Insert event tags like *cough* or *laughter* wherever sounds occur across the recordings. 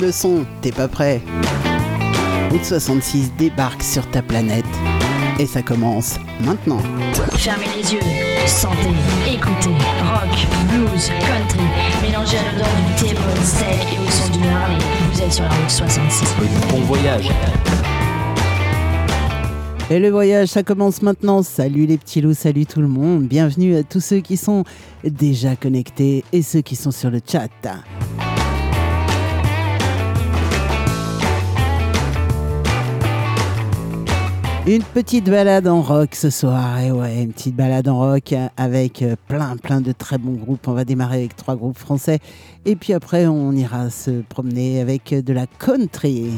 le son, t'es pas prêt? Route 66 débarque sur ta planète. Et ça commence maintenant. Fermez les yeux, sentez, écoutez, rock, blues, country, mélangez à l'odeur du thé, steak et au son du Harley. Vous êtes sur la route 66. Bon voyage. Et le voyage, ça commence maintenant. Salut les petits loups, salut tout le monde. Bienvenue à tous ceux qui sont déjà connectés et ceux qui sont sur le chat. Une petite balade en rock ce soir, et ouais, une petite balade en rock avec euh, plein plein de très bons groupes. On va démarrer avec trois groupes français, et puis après on ira se promener avec de la country.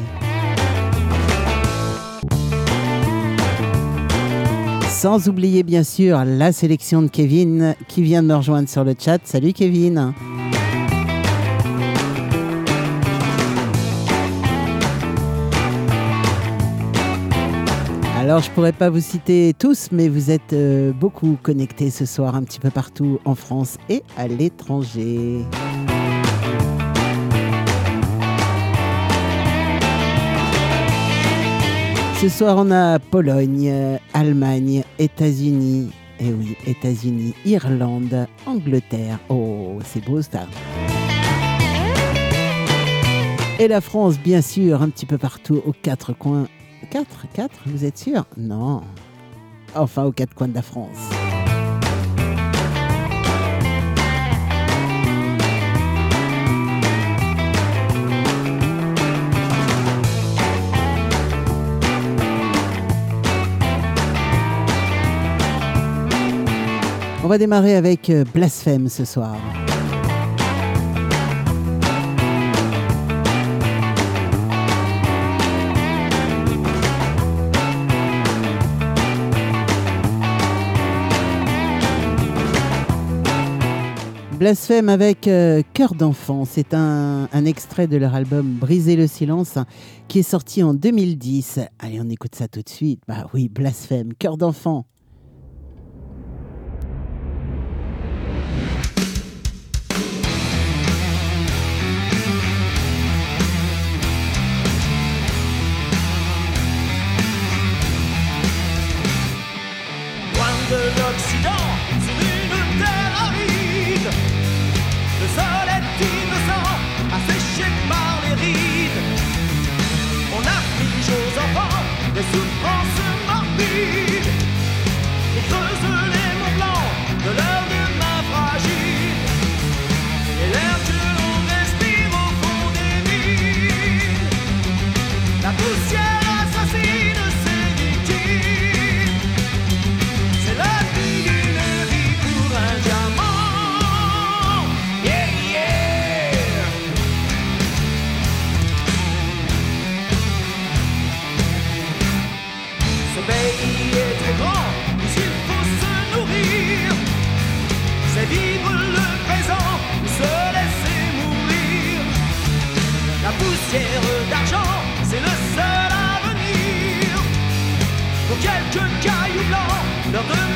Sans oublier bien sûr la sélection de Kevin qui vient de me rejoindre sur le chat. Salut Kevin. Alors, je pourrais pas vous citer tous, mais vous êtes euh, beaucoup connectés ce soir un petit peu partout en France et à l'étranger. Ce soir, on a Pologne, Allemagne, États-Unis, et oui, États-Unis, Irlande, Angleterre. Oh, c'est beau ça. Et la France, bien sûr, un petit peu partout aux quatre coins 4 4 Vous êtes sûr? Non. Enfin, aux quatre coins de la France. On va démarrer avec euh, Blasphème ce soir. Blasphème avec euh, Cœur d'enfant. C'est un, un, extrait de leur album Briser le silence qui est sorti en 2010. Allez, on écoute ça tout de suite. Bah oui, Blasphème, Cœur d'enfant. 我却在流浪。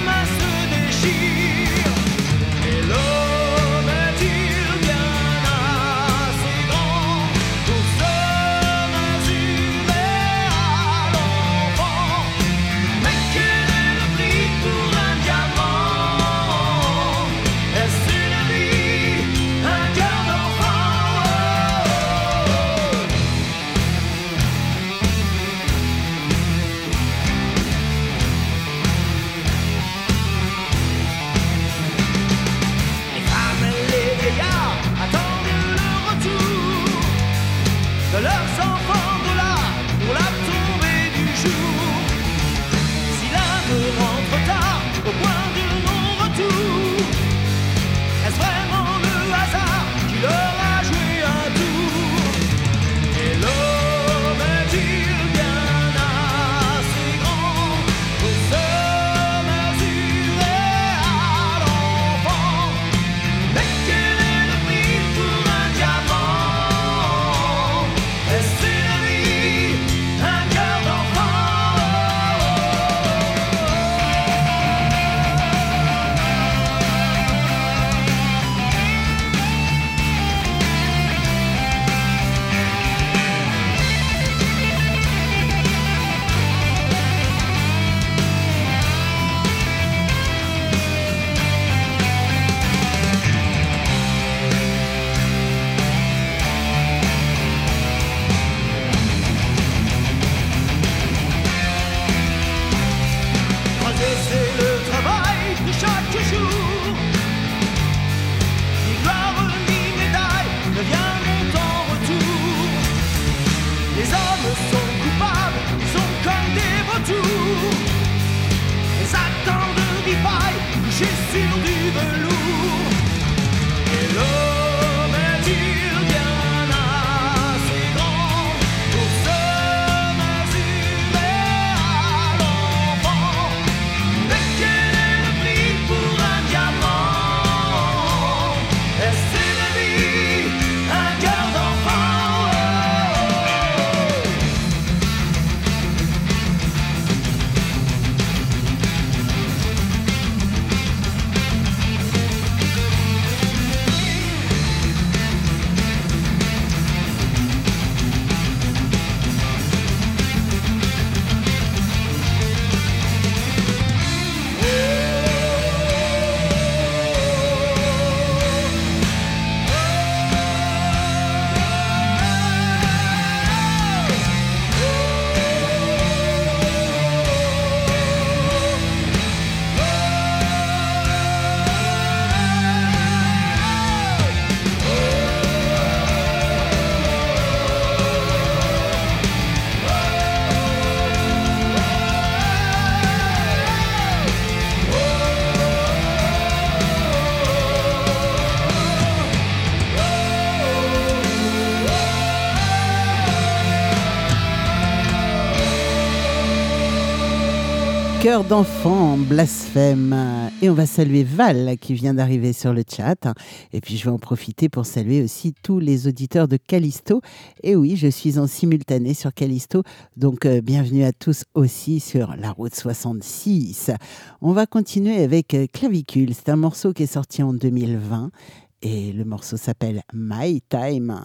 Cœur d'enfant, blasphème. Et on va saluer Val qui vient d'arriver sur le chat. Et puis je vais en profiter pour saluer aussi tous les auditeurs de Callisto. Et oui, je suis en simultané sur Callisto. Donc euh, bienvenue à tous aussi sur la route 66. On va continuer avec euh, Clavicule. C'est un morceau qui est sorti en 2020. Et le morceau s'appelle My Time.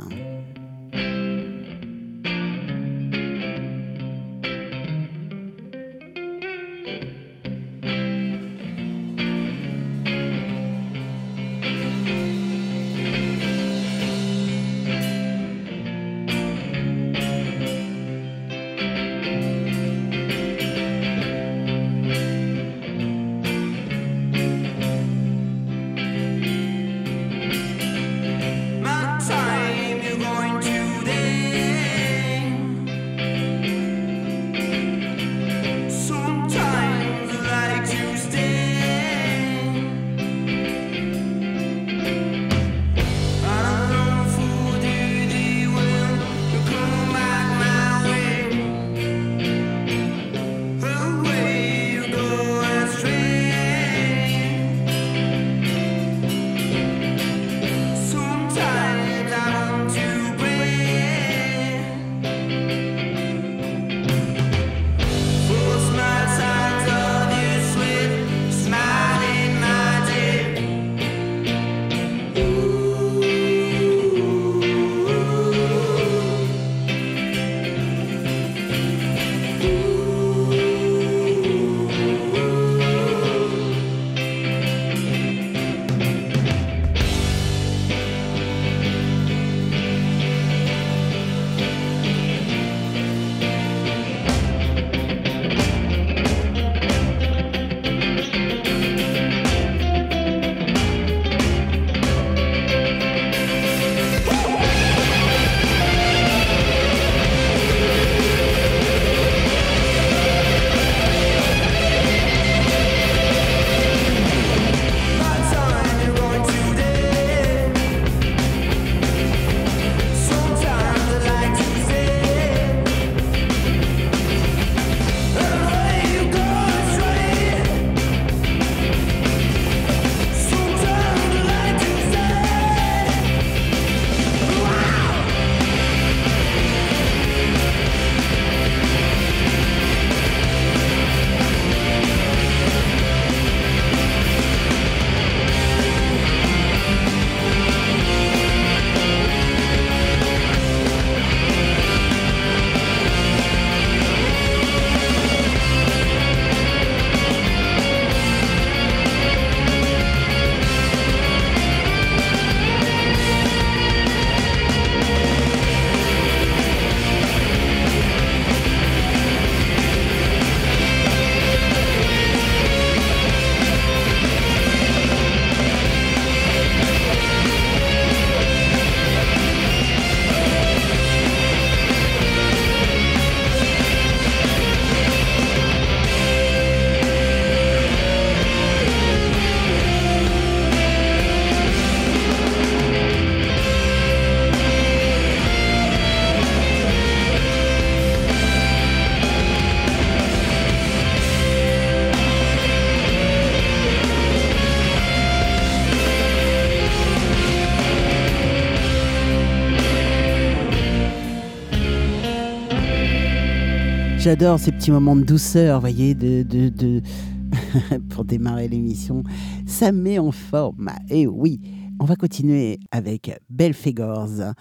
J'adore ces petits moments de douceur, voyez, de, de, de... *laughs* pour démarrer l'émission. Ça met en forme. Et oui, on va continuer avec Belfegors.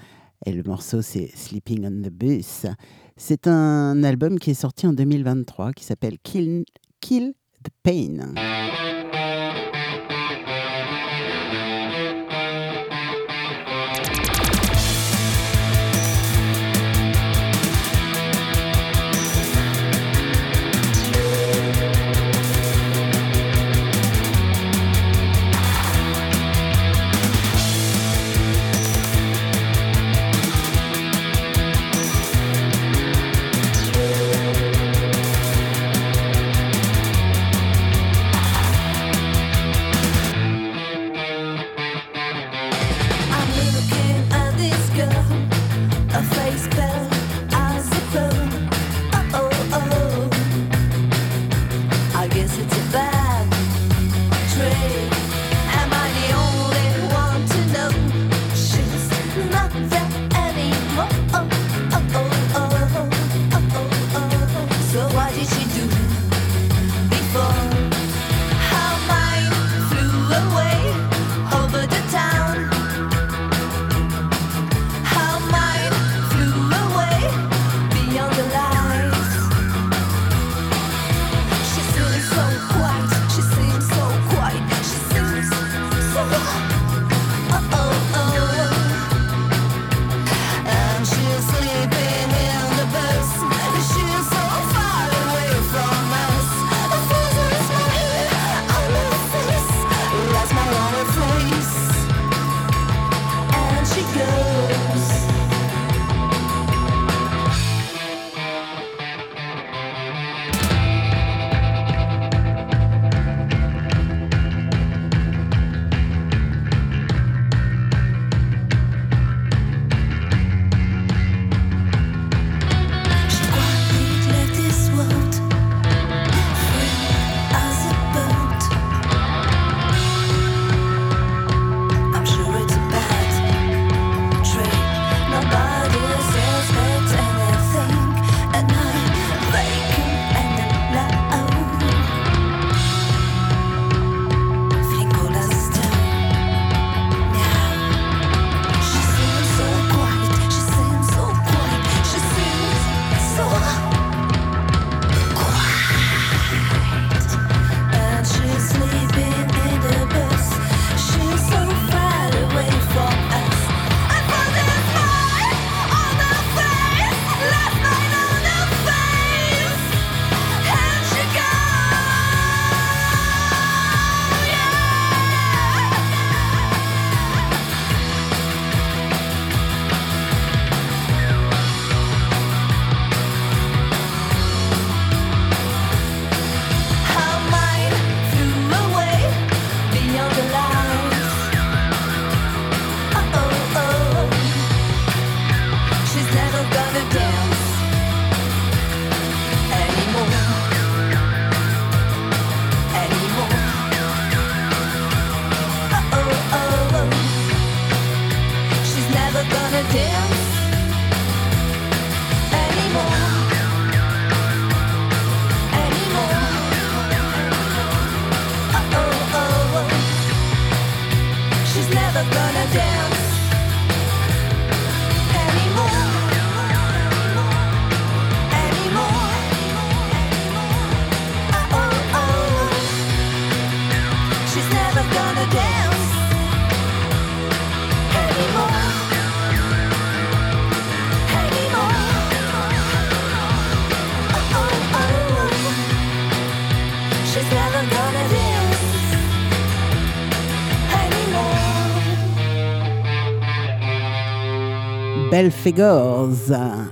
Et le morceau, c'est Sleeping on the Bus. C'est un album qui est sorti en 2023 qui s'appelle Kill, Kill the Pain.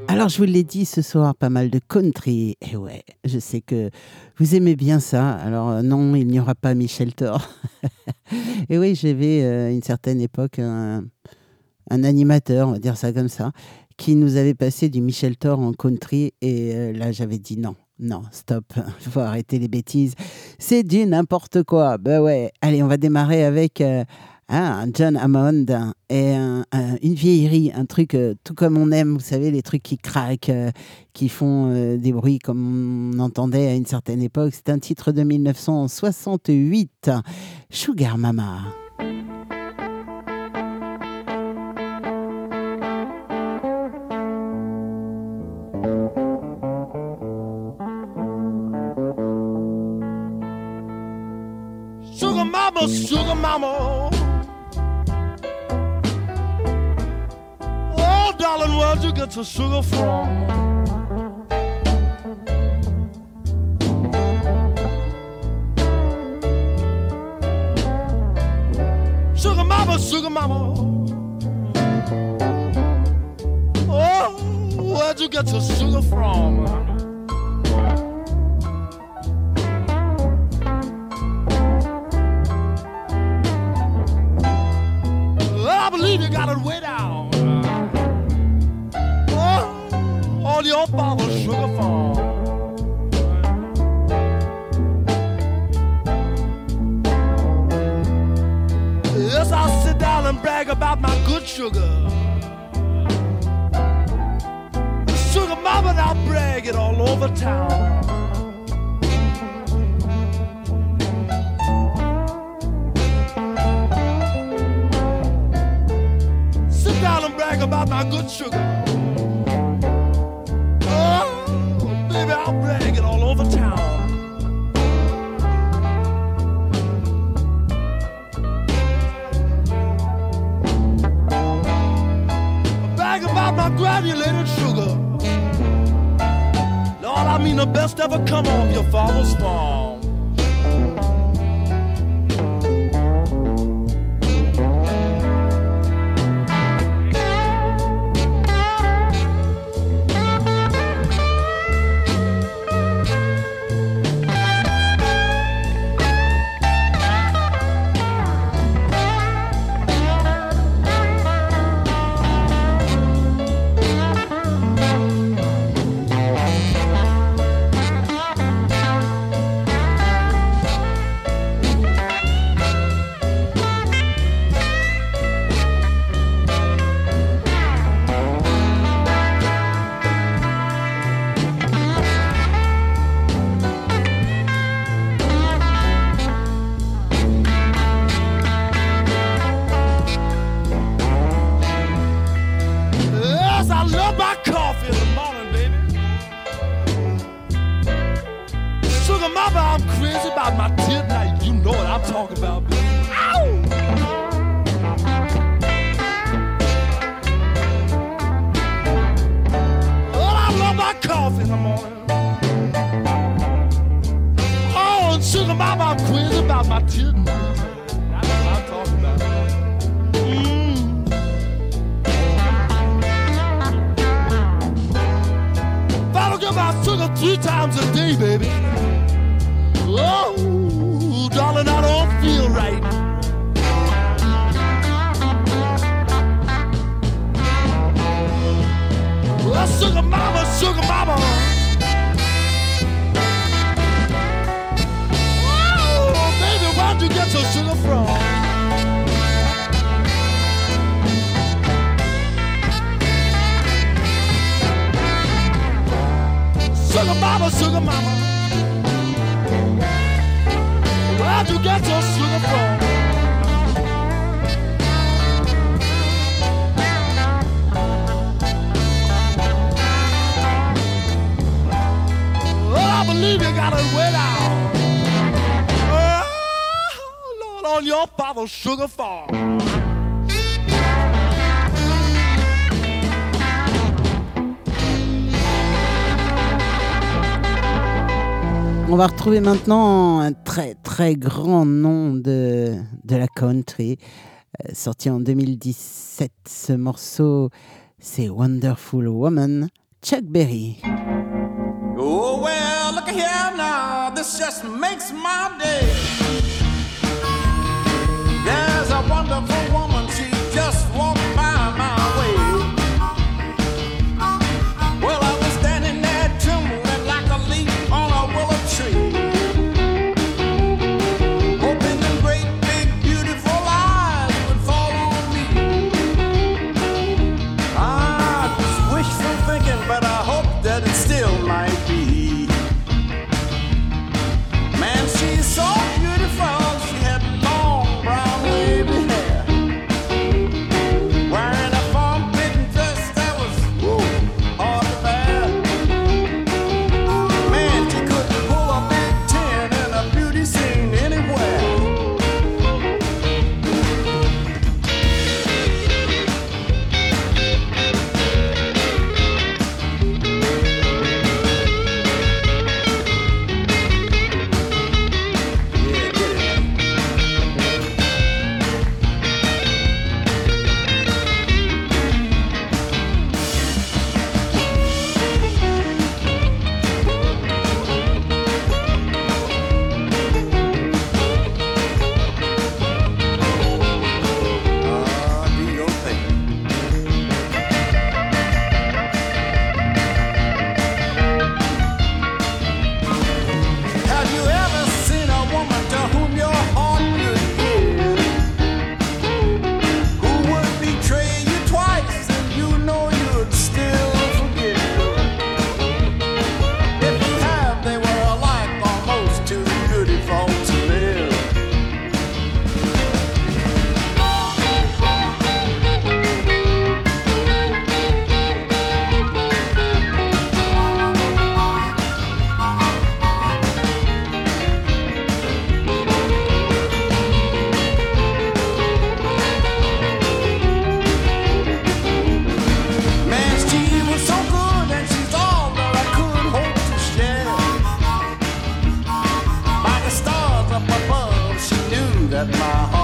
Alors, je vous l'ai dit ce soir, pas mal de country. Et ouais, je sais que vous aimez bien ça. Alors, euh, non, il n'y aura pas Michel Thor. *laughs* et oui, j'avais euh, une certaine époque un, animateur, on va dire ça comme ça, qui nous avait passé du Michel Thor en country. Et euh, là, j'avais dit non. Non, stop, il *laughs* faut arrêter les bêtises. C'est du n'importe quoi. Ben ouais, allez, on va démarrer avec ah, John Hammond et une vieillerie, un truc euh, tout comme on aime, vous savez, les trucs qui craquent, euh, qui font euh, des bruits comme on entendait à une certaine époque. C'est un titre de 1968, Sugar Mama. Sugar mama, sugar mama. Darling, where'd you get your sugar from? Sugar mama, sugar mama. Oh, where'd you get your sugar from? I believe you got it way down. On your father's sugar farm. Yes, I'll sit down and brag about my good sugar. Sugar mama, and I'll brag it all over town. Sit down and brag about my good sugar. Granulated sugar. Lord, I mean the best ever come off your father's farm. off in the morning. Oh, and sugar mama, I'm quiz about my children. That's what I'm talking about. Mm. That'll get my sugar three times a day, baby. Oh, darling, I don't feel right. Sugar mama, sugar so sugar from? Sugar mama, sugar mama, where'd you get your sugar from? Well, I believe you got it wet on va retrouver maintenant un très très grand nom de, de la country, euh, sorti en 2017. Ce morceau, c'est Wonderful Woman, Chuck Berry. Oh well, look here now, this just makes my day. that my heart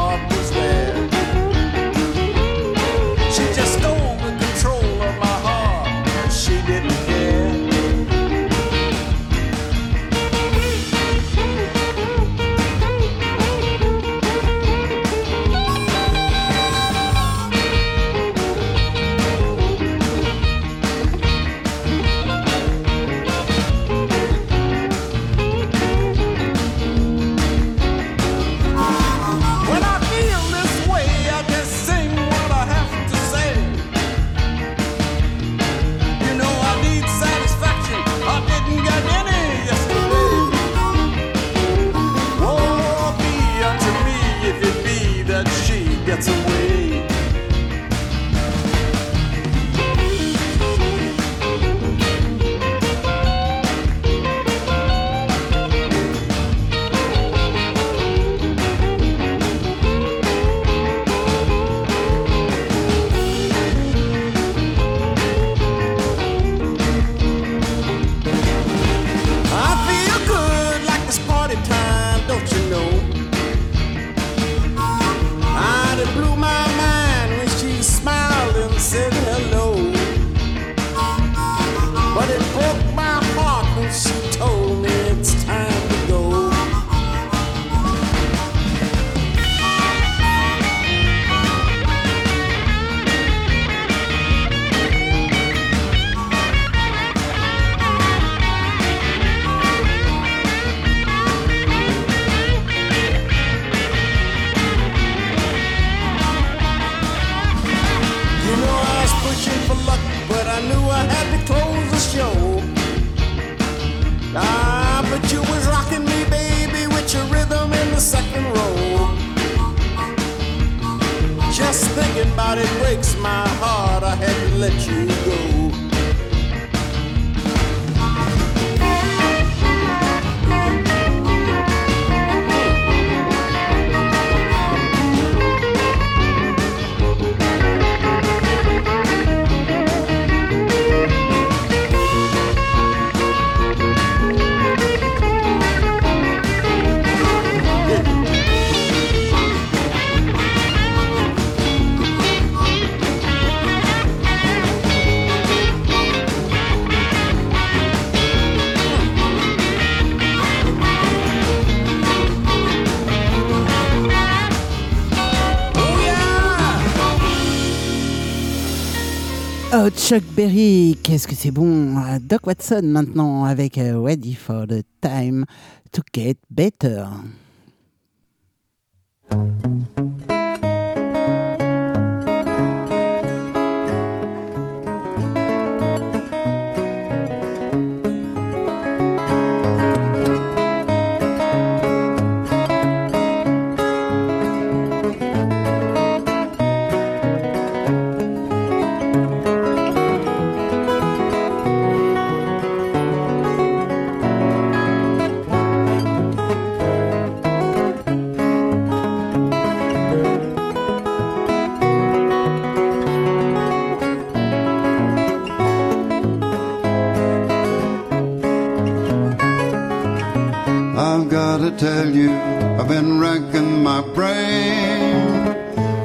Chuck Berry, qu'est-ce que c'est bon. Doc Watson maintenant avec euh, Ready for the Time to Get Better.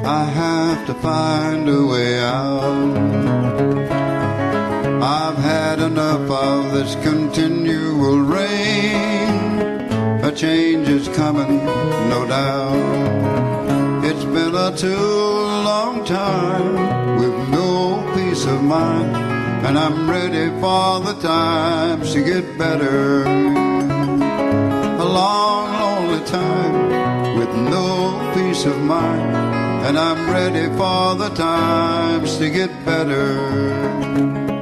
I have to find a way out. I've had enough of this continual rain. A change is coming, no doubt. It's been a too long time with no peace of mind. And I'm ready for the times to get better a long, lonely time peace of mind. And I'm ready for the times to get better.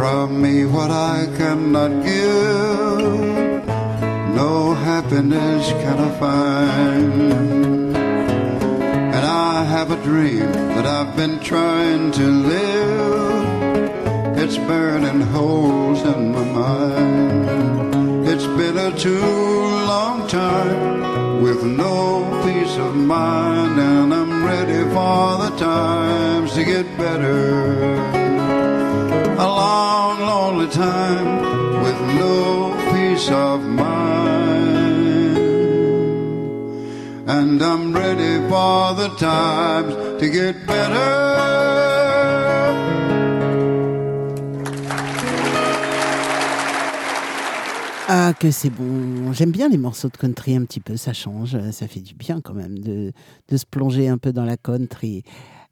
From me what I cannot give. No happiness can I find. And I have a dream that I've been trying to live. It's burning holes in my mind. It's been a too long time with no peace of mind. And I'm ready for the times to get better with no peace of mind. And I'm ready for the times to get better. Ah, que c'est bon. J'aime bien les morceaux de country un petit peu, ça change, ça fait du bien quand même de, de se plonger un peu dans la country.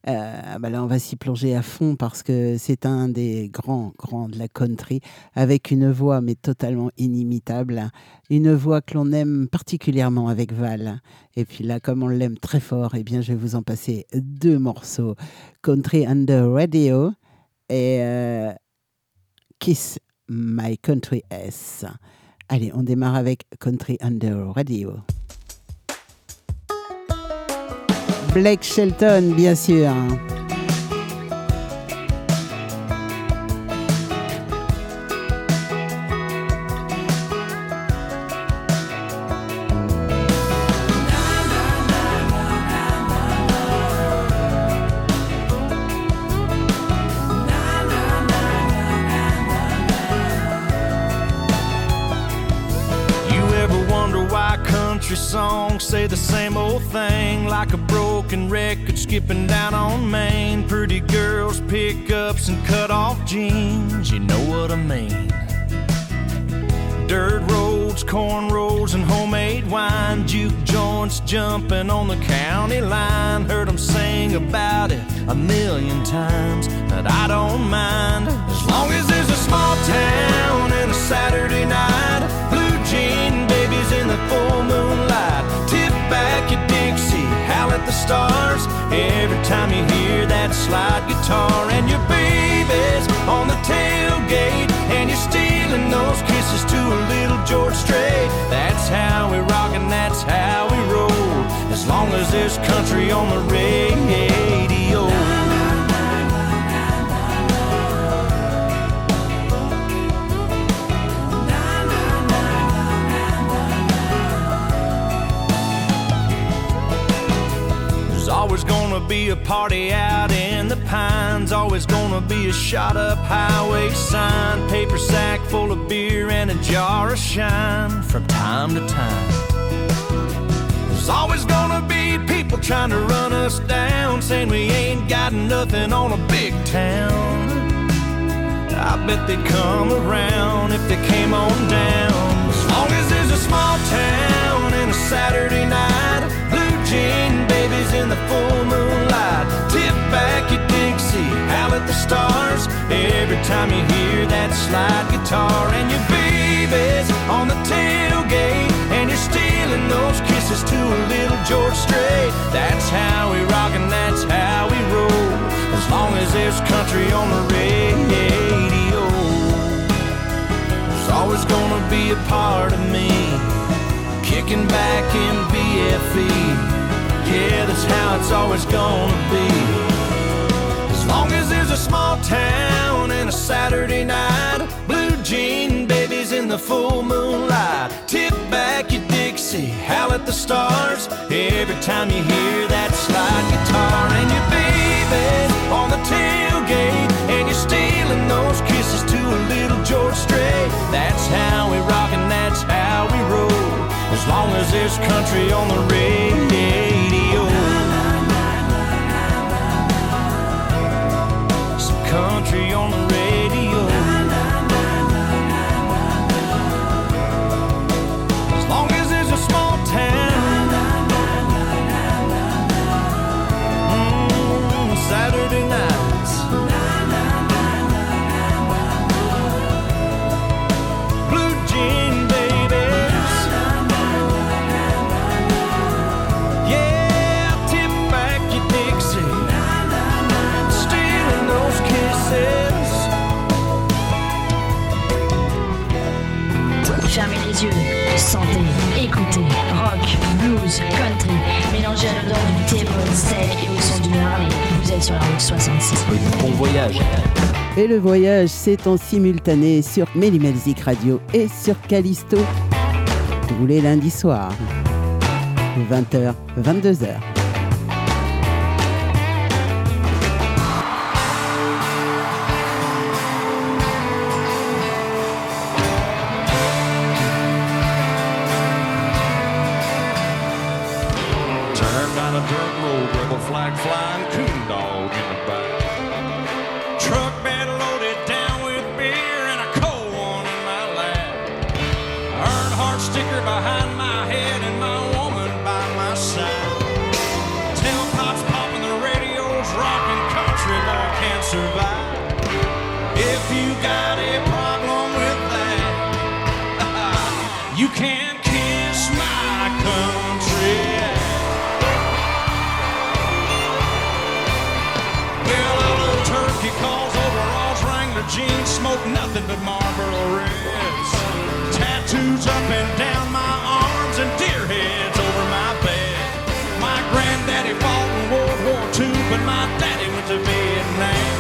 Euh, bah là, on va s'y plonger à fond parce que c'est un des grands, grands de la country avec une voix mais totalement inimitable. Une voix que l'on aime particulièrement avec Val. Et puis là, comme on l'aime très fort, eh bien, je vais vous en passer deux morceaux. Country Under Radio et euh, Kiss My Country S. Allez, on démarre avec Country Under Radio. Blake Shelton, bien sûr. The same old thing like a broken record skipping down on Main? Pretty girls, pickups, and cut off jeans. You know what I mean. Dirt roads, cornrows, and homemade wine. Juke joints jumping on the county line. Heard 'em sing about it a million times, but I don't mind. As long as there's a small town and a Saturday night. Blue jean babies in the full moonlight. Stars. Every time you hear that slide guitar and your baby's on the tailgate and you're stealing those kisses to a little George Strait. That's how we rock and that's how we roll. As long as there's country on the radio. Party out in the pines. Always gonna be a shot up highway sign. Paper sack full of beer and a jar of shine from time to time. There's always gonna be people trying to run us down, saying we ain't got nothing on a big town. I bet they'd come around if they came on down. As long as there's a small town and a Saturday night, blue jean babies in the full moonlight. Back your Dixie, howl at the stars. Every time you hear that slide guitar and your baby's on the tailgate, and you're stealing those kisses to a little George Strait. That's how we rock and that's how we roll. As long as there's country on the radio, there's always gonna be a part of me kicking back in BFE. Yeah, that's how it's always gonna be. As long as there's a small town and a Saturday night, blue jean babies in the full moonlight. Tip back your Dixie, howl at the stars. Every time you hear that slide guitar and your baby on the tailgate, and you're stealing those kisses to a little George Strait. That's how we rock long as there's country on the radio. Some country on the radio. Blues, country, mélangez à l'odeur du T-Bone Steak et au son du Harley. Vous êtes sur la route 66. Bon voyage. Et le voyage, c'est en simultané sur Mélimelzik Radio et sur Callisto. Tous les lundis soirs, 20h, 22h. Down my arms and deer heads over my bed. My granddaddy fought in World War but my daddy went to Vietnam.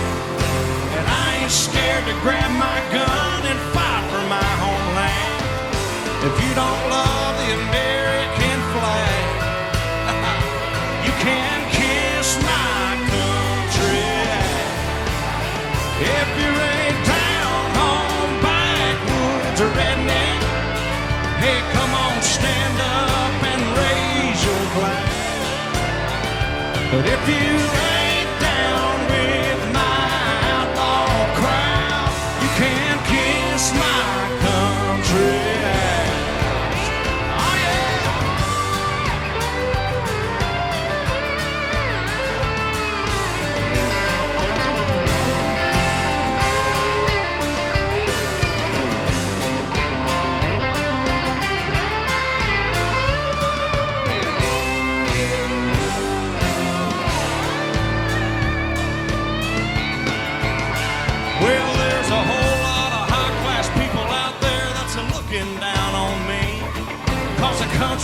And I ain't scared to grab my gun But if you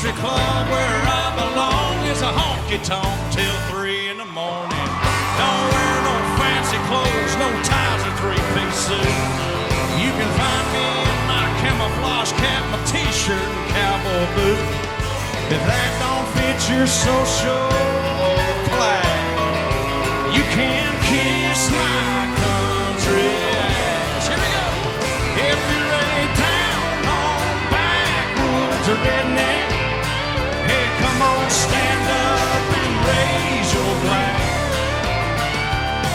country club where I belong is a honky tonk till three in the morning. Don't wear no fancy clothes, no ties or three piece suit. You can find me in my camouflage cap, my t shirt, and cowboy boot. If that don't fit your social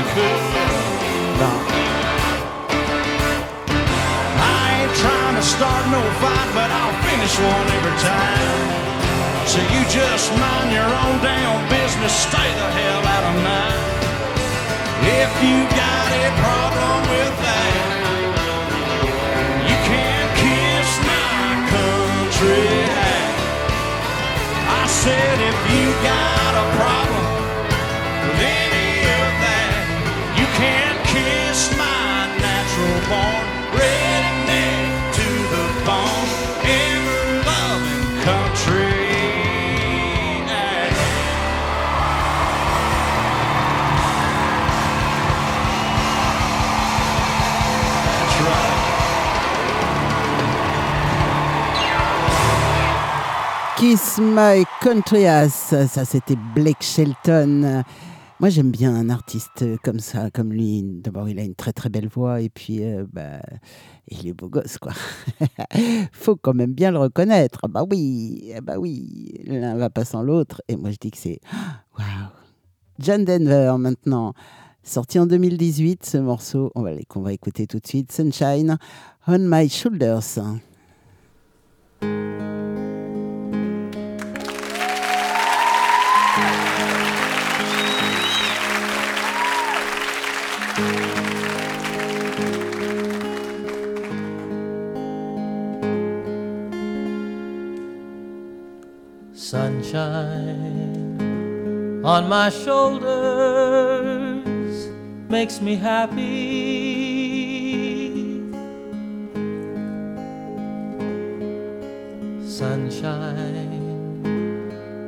I. Ain't to start no fight, but I'll finish one every time. So you just mind your own damn business, stay the hell out of mine. If you got a problem with that, you can't kiss my country. I said if you got a problem Kiss My Country Ass, ça c'était Blake Shelton. Moi j'aime bien un artiste comme ça, comme lui. D'abord il a une très très belle voix et puis euh, bah, il est beau gosse quoi. *laughs* Faut quand même bien le reconnaître. Ah Bah oui, ah bah oui, l'un va pas sans l'autre. Et moi je dis que c'est *gasps* waouh. John Denver maintenant, sorti en 2018 ce morceau, on va qu'on va écouter tout de suite, Sunshine on My Shoulders. On my shoulders makes me happy. Sunshine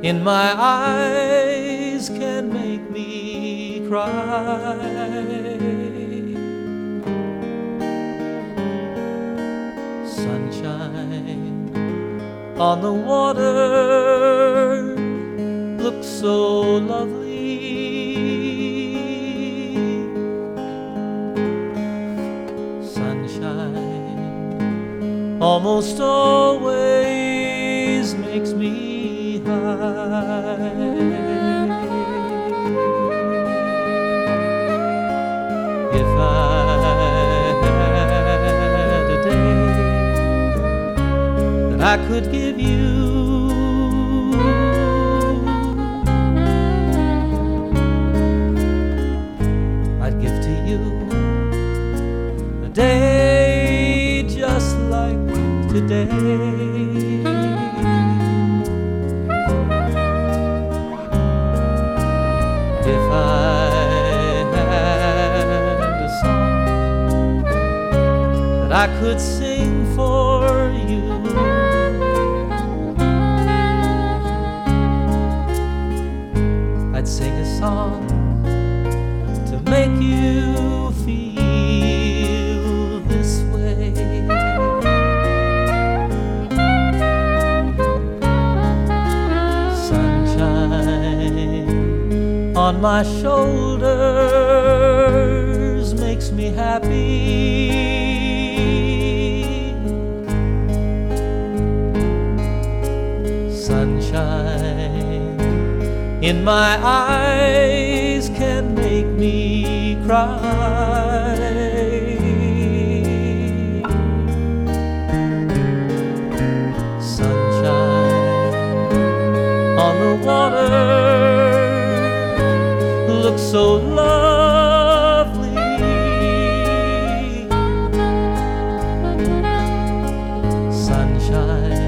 in my eyes can make me cry. Sunshine on the water so lovely. Sunshine almost always makes me high. If I I could give you. Could sing for you. I'd sing a song to make you feel this way. Sunshine on my shoulders makes me happy. In my eyes can make me cry. Sunshine on the water looks so lovely. Sunshine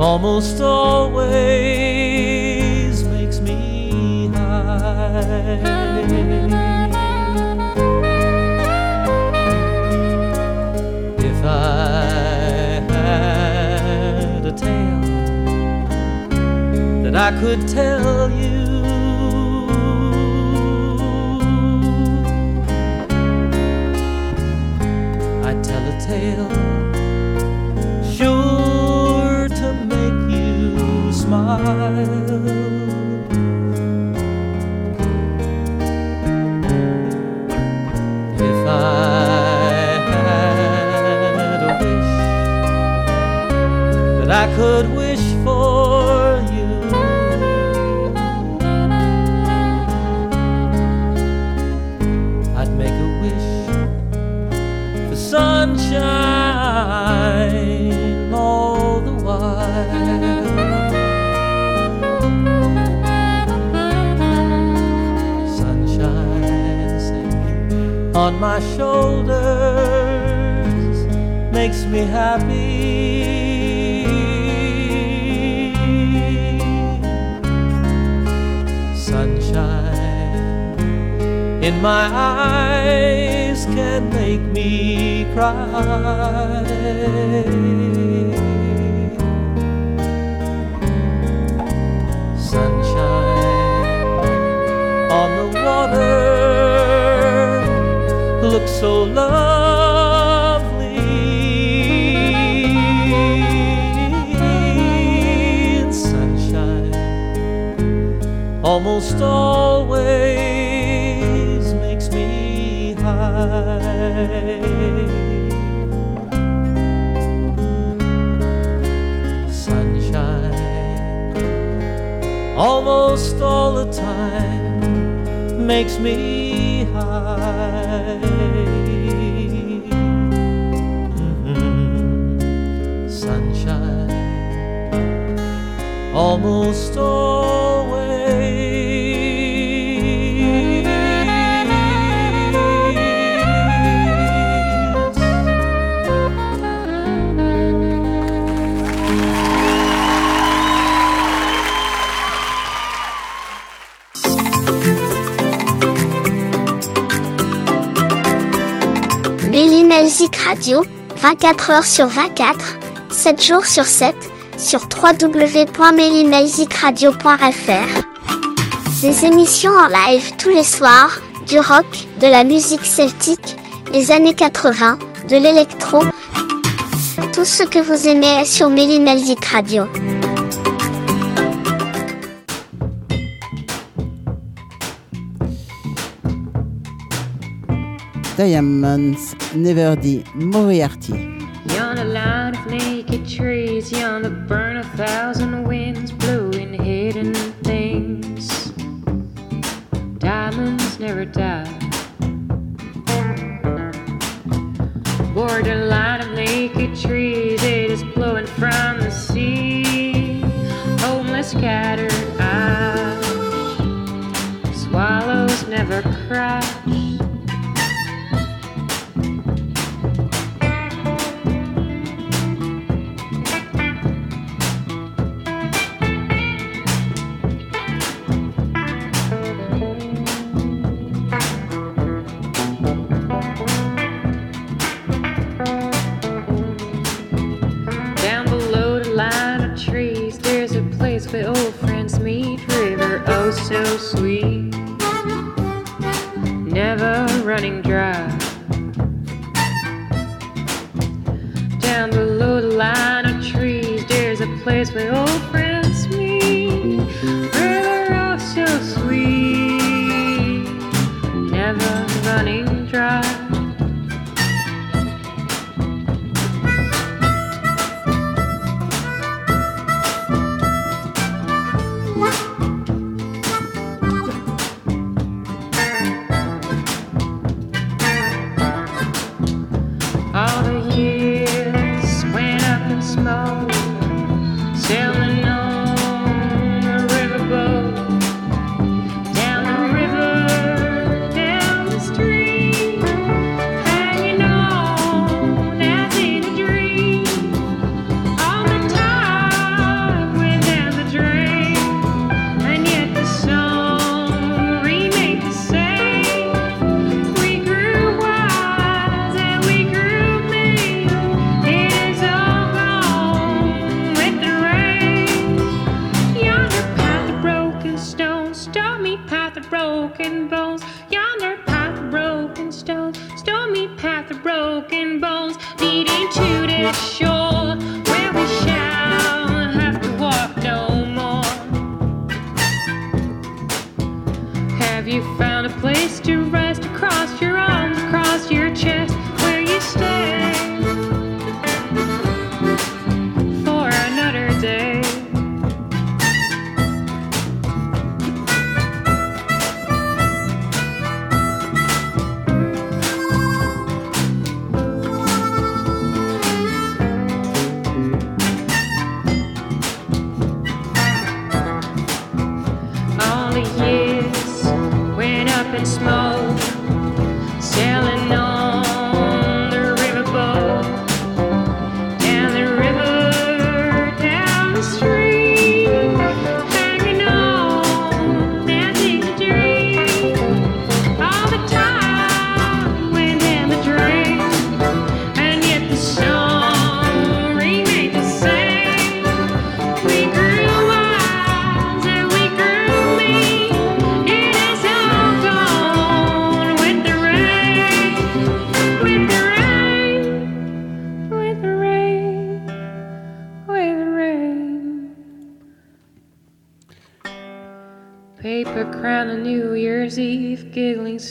almost always If I had a tale that I could tell you. could wish for you. I'd make a wish for sunshine all the while. Sunshine on my shoulders makes me happy. In my eyes can make me cry. Sunshine on the water looks so lovely. Sunshine almost always Sunshine almost all the time makes me high. Mhm. Sunshine almost Music Radio, 24 heures sur 24, 7 jours sur 7, sur www.mélimusicradio.fr. Des émissions en live tous les soirs, du rock, de la musique celtique, les années 80, de l'électro. Tout ce que vous aimez sur Méli Music Radio. Diamonds Never Die Moriarty. You're the line of naked trees, you're the burn a thousand winds, blowing hidden things. Diamonds never die. Borderline of naked trees, it is blowing from the sea. Homeless scattered eyes, swallows never cry.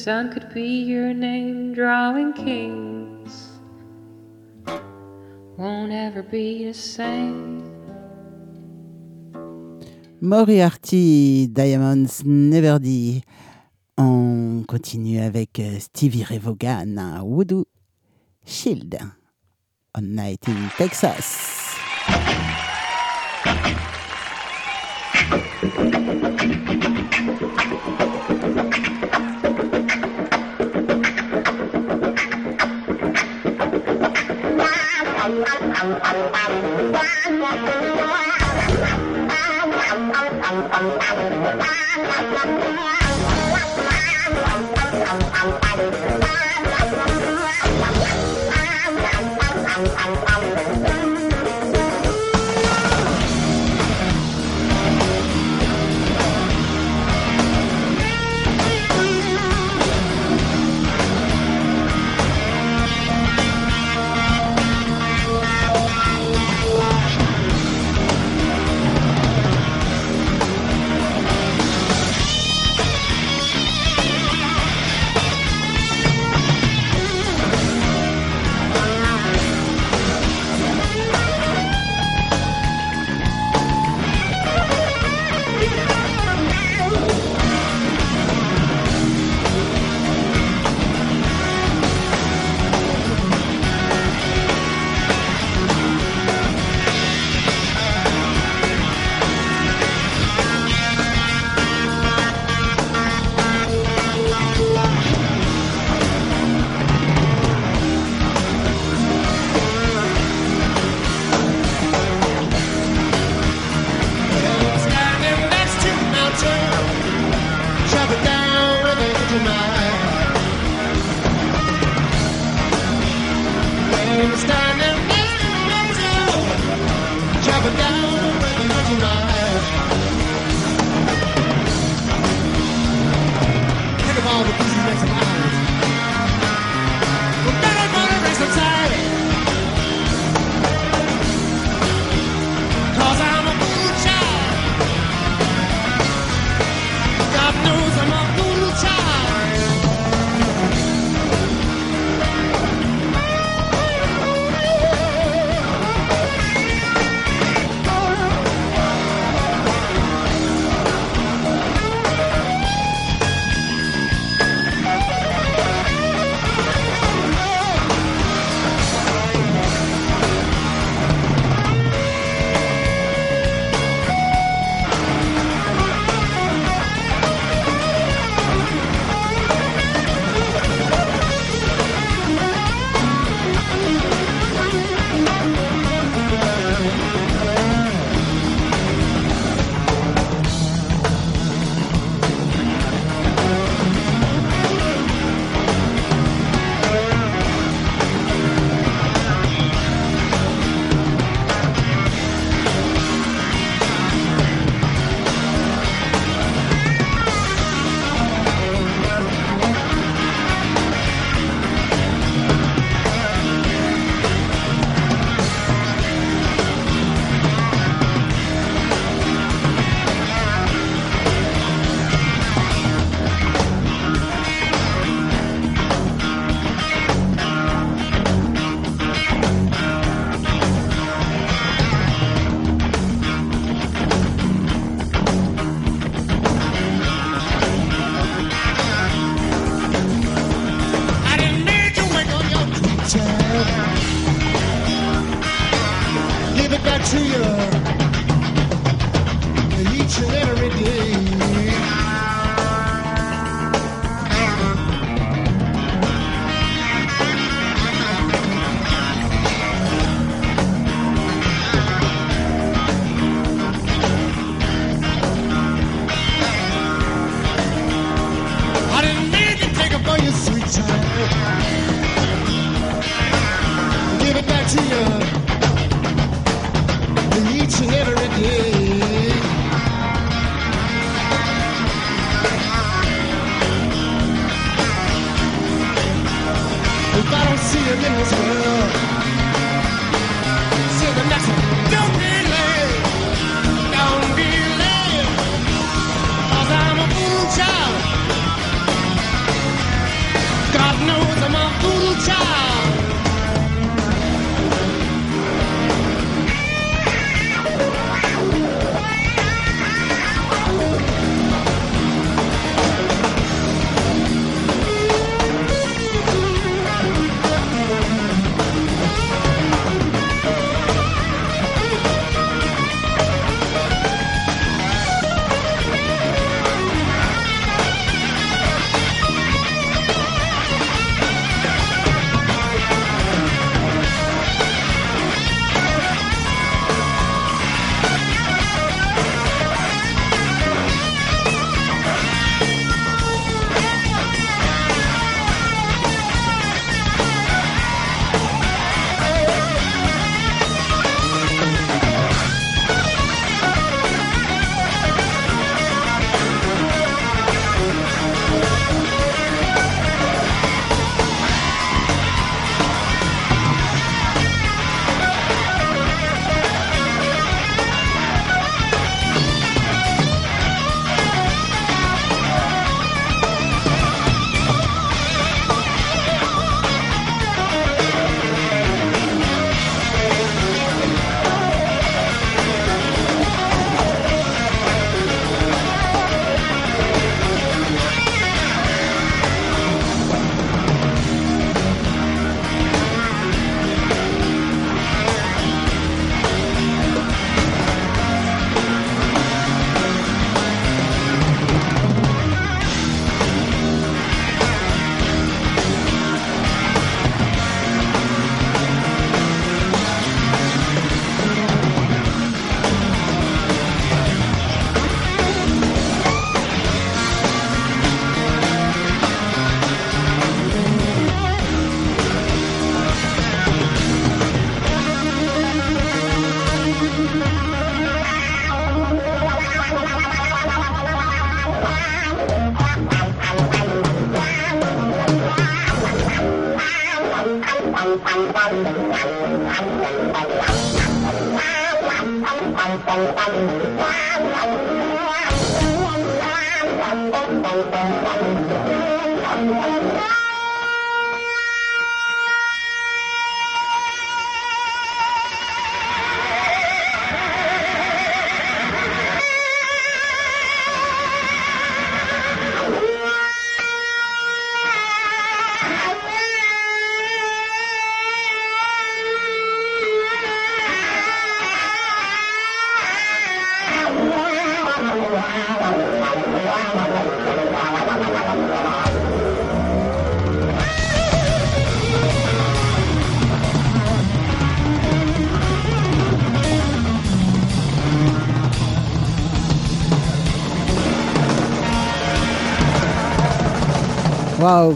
sun could be your name, drawing kings. Won't ever be the same. Moriarty, Diamonds Never Die. On continue avec euh, Stevie Ray Vaughan, Shield, On Night in Texas. Thank you.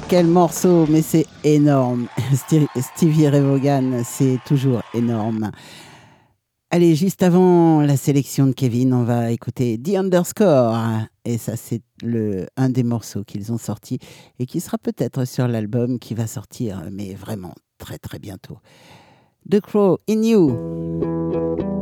Quel morceau, mais c'est énorme. *laughs* Stevie Ray Vaughan, c'est toujours énorme. Allez, juste avant la sélection de Kevin, on va écouter The Underscore. Et ça, c'est le, un des morceaux qu'ils ont sorti et qui sera peut-être sur l'album qui va sortir, mais vraiment très très bientôt. The Crow in You.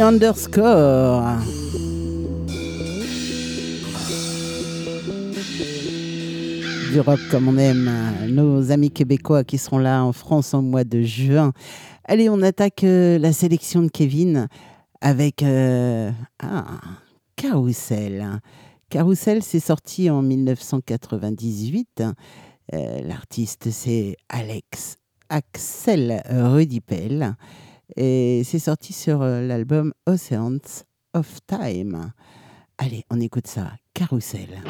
Underscore. Du rock comme on aime. Nos amis québécois qui seront là en France en mois de juin. Allez, on attaque euh, la sélection de Kevin avec euh, ah, Carousel. Carousel, c'est sorti en 1998. Euh, L'artiste, c'est Alex Axel Rudipel. Et c'est sorti sur euh, l'album Oceans of Time. Allez, on écoute ça. Carousel.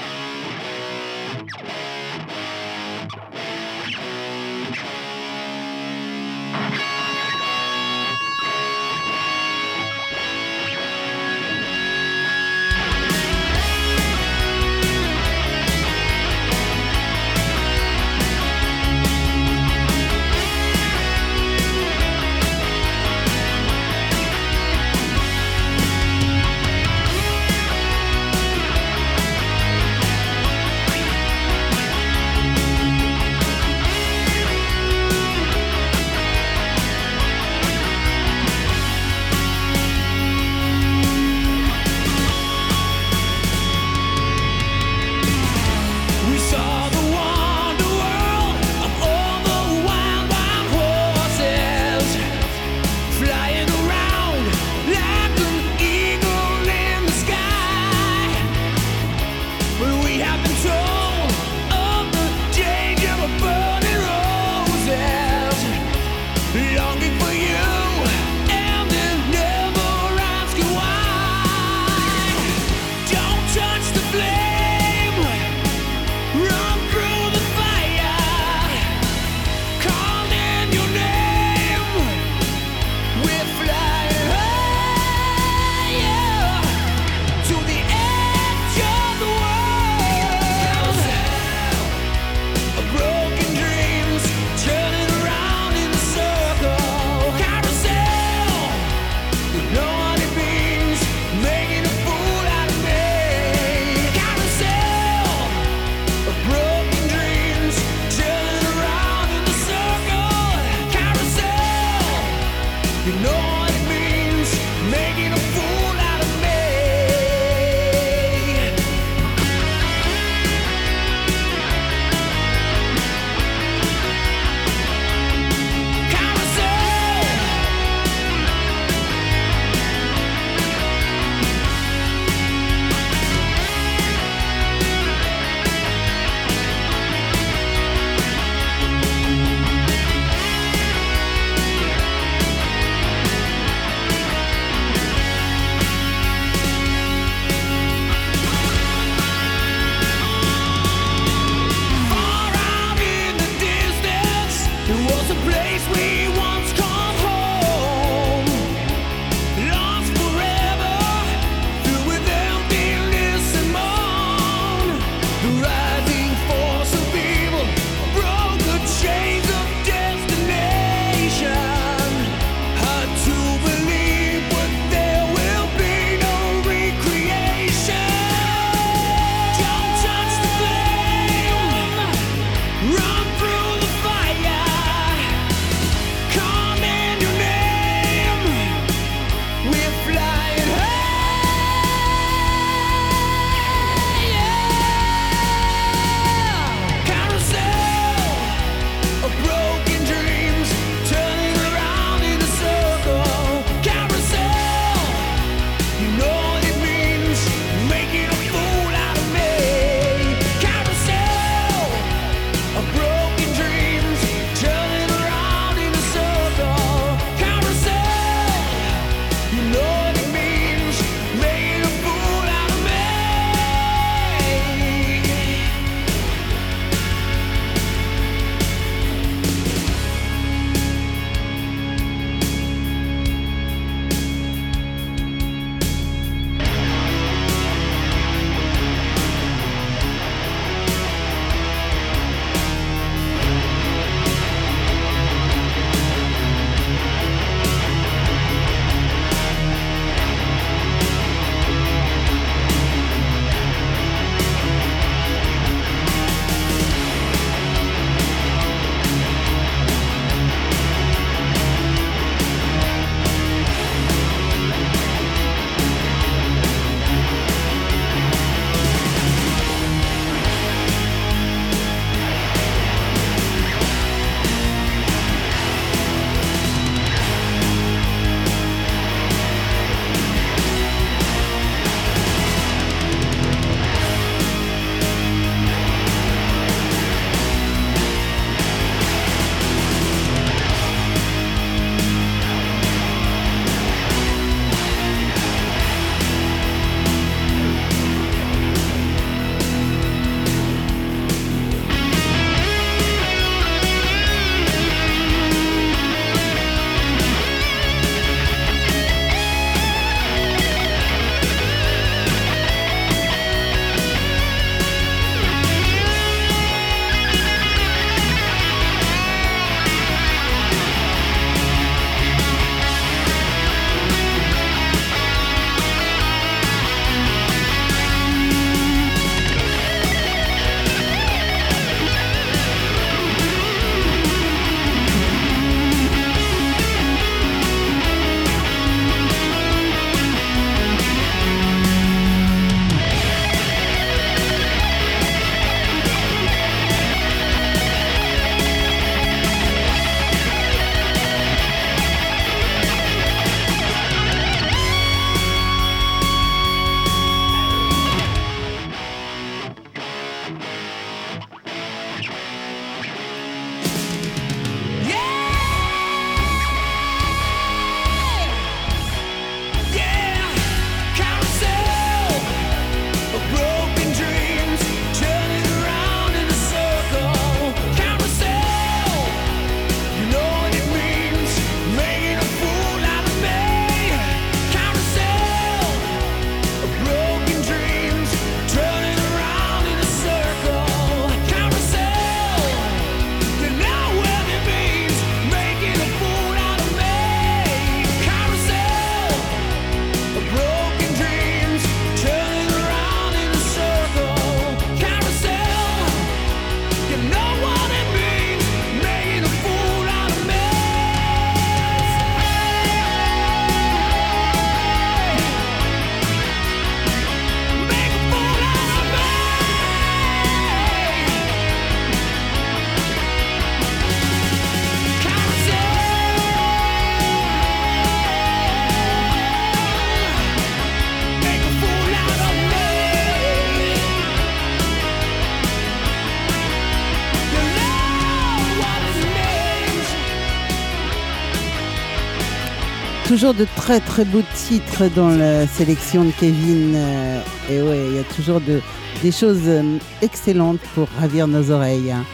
Toujours de très très beaux titres dans la sélection de Kevin. euh, et ouais, il y a toujours de, des choses euh, excellentes pour ravir nos oreilles. hein.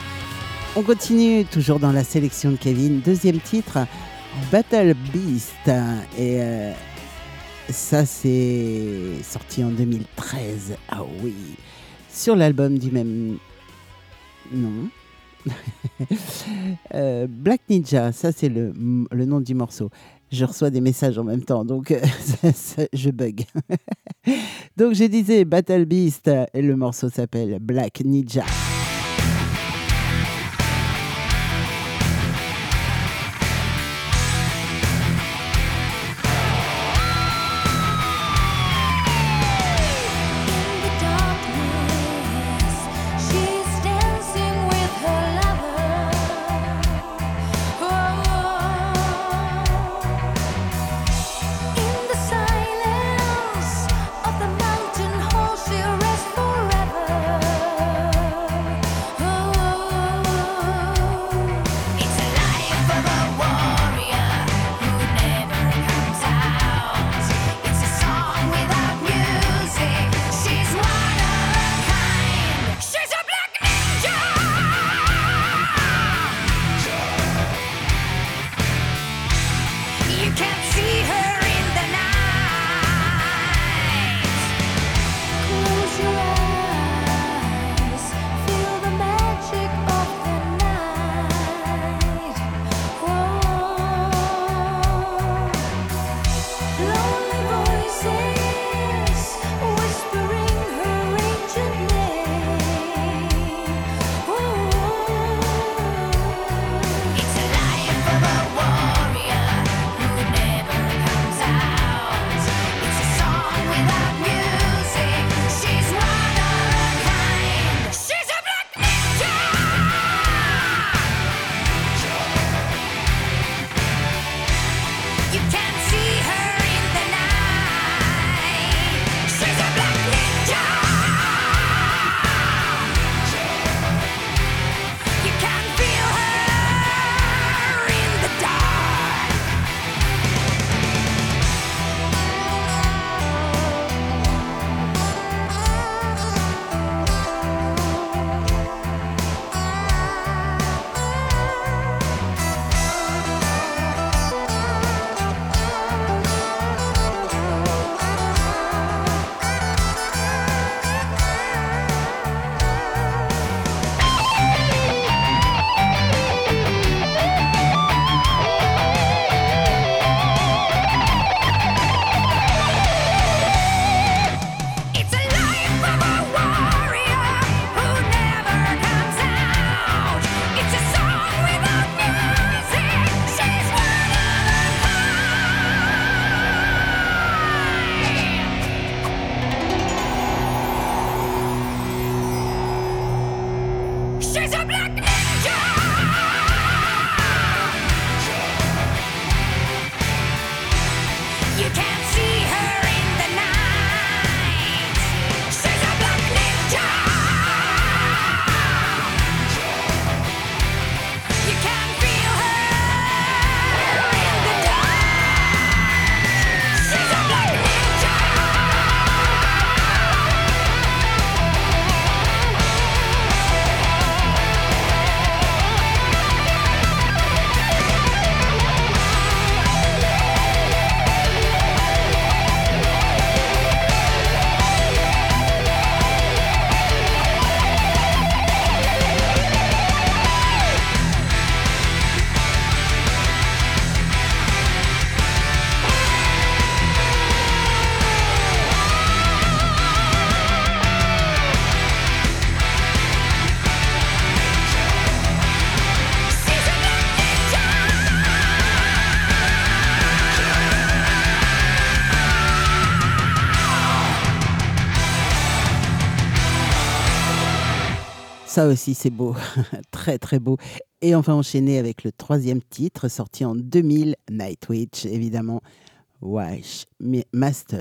On continue toujours dans la sélection de Kevin. Deuxième titre, Battle Beast. Et euh, ça, c'est sorti en 2013. Ah oui. Sur l'album du même nom. *laughs* Black Ninja, ça c'est le, le nom du morceau. Je reçois des messages en même temps, donc euh, *laughs* je bug. *laughs* donc je disais Battle Beast et le morceau s'appelle Black Ninja. Ça aussi, c'est beau. *laughs* très, très beau. Et va enchaîner avec le troisième titre, sorti en 2000, Nightwitch, évidemment. Wash Master. Master,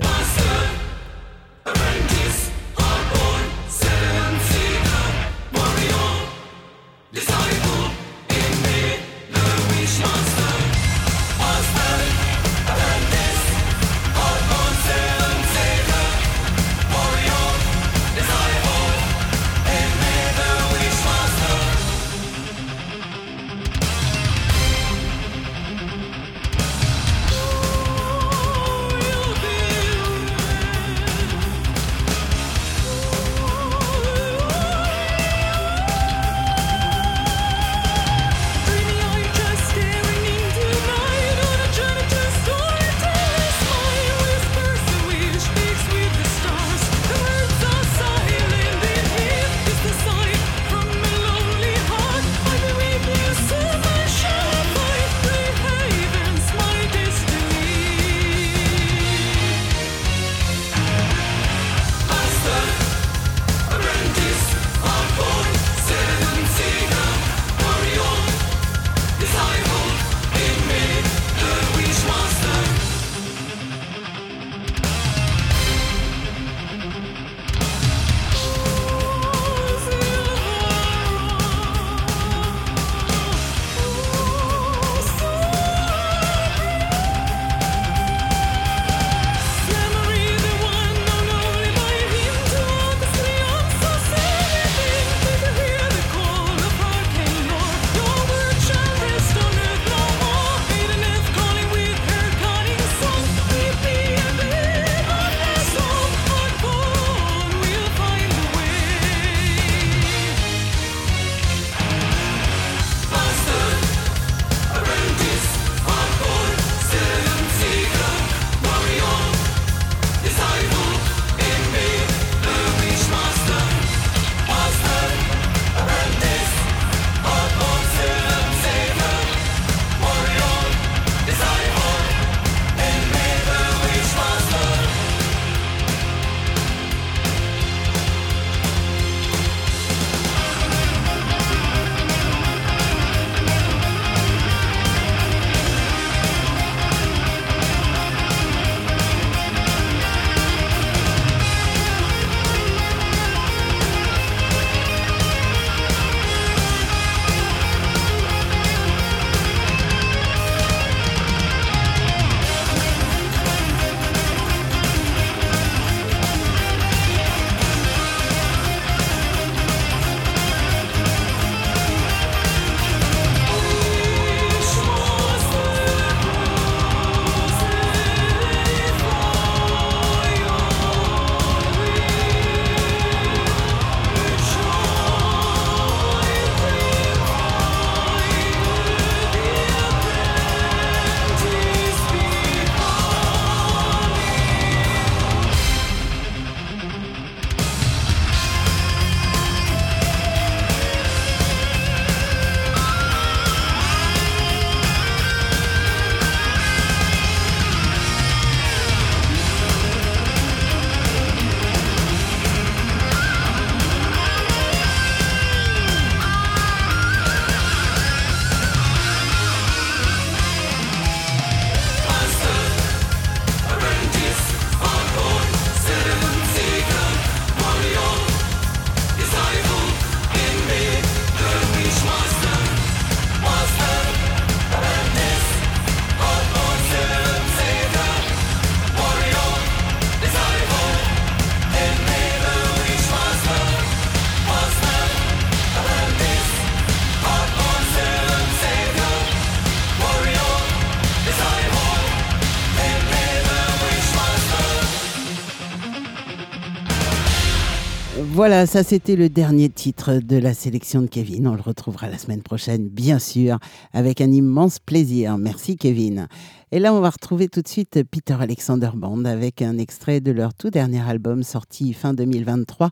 Voilà, ça c'était le dernier titre de la sélection de Kevin. On le retrouvera la semaine prochaine, bien sûr, avec un immense plaisir. Merci Kevin. Et là, on va retrouver tout de suite Peter Alexander Band avec un extrait de leur tout dernier album sorti fin 2023.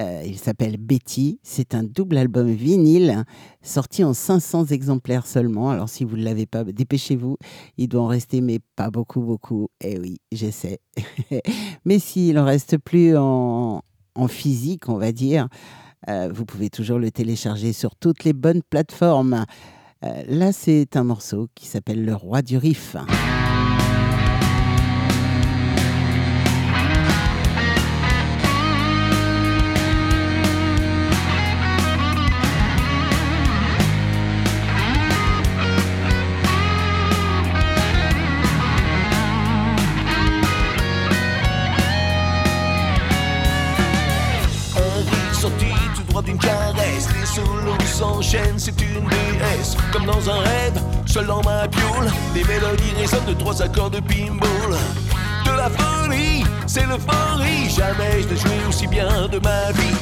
Euh, il s'appelle Betty. C'est un double album vinyle sorti en 500 exemplaires seulement. Alors si vous ne l'avez pas, dépêchez-vous. Il doit en rester, mais pas beaucoup, beaucoup. Eh oui, j'essaie. *laughs* mais s'il en reste plus en, en physique, on va dire, euh, vous pouvez toujours le télécharger sur toutes les bonnes plateformes. Euh, là, c'est un morceau qui s'appelle Le Roi du Riff. C'est une déesse. Comme dans un rêve, seul dans ma piole, les mélodies résonnent de trois accords de pinball. De la folie, c'est l'euphorie, jamais je n'ai joué aussi bien de ma vie.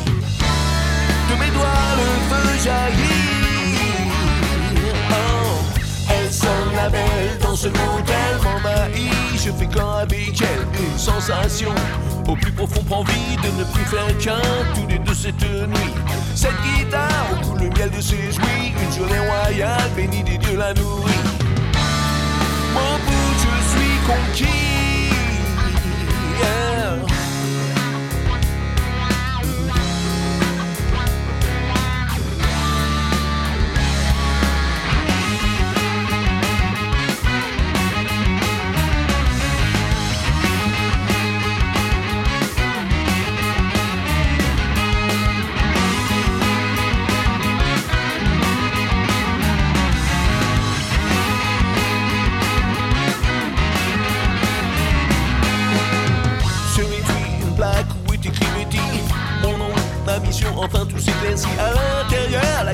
De mes doigts, le feu jaillit. Oh, elle sonne la belle dans ce mot tellement maï. Je fais quand avec elle une sensation. Au plus profond, prend vie de ne plus faire qu'un tous les deux cette nuit. Cette guitare, au le miel de ses jouis. Une journée royale, bénie des dieux la nourrit. Mon bout, je suis conquis.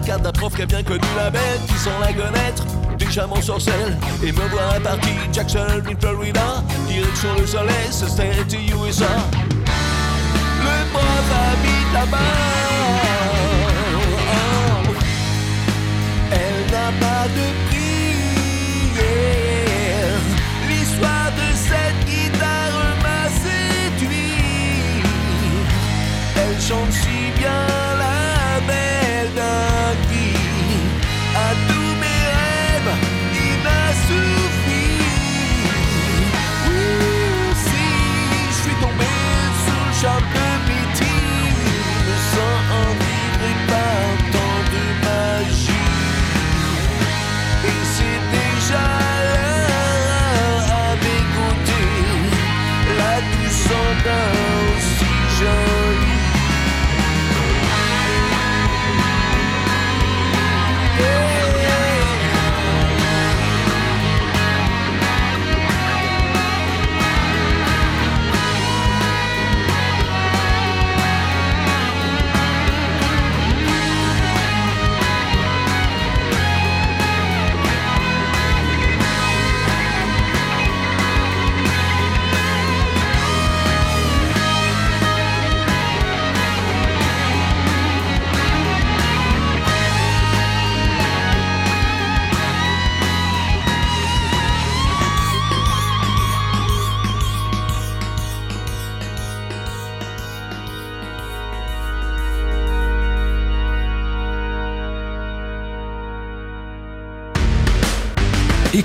Carte d'un prof qui a bien connu la bête, qui sent la connaître. Déjà mon sorcelle, et me voilà parti. Jacksonville, Florida, direction le soleil, ce state USA. Le prof habite là-bas. Oh. Elle n'a pas de prière. L'histoire de cette guitare m'a séduit. Elle chante si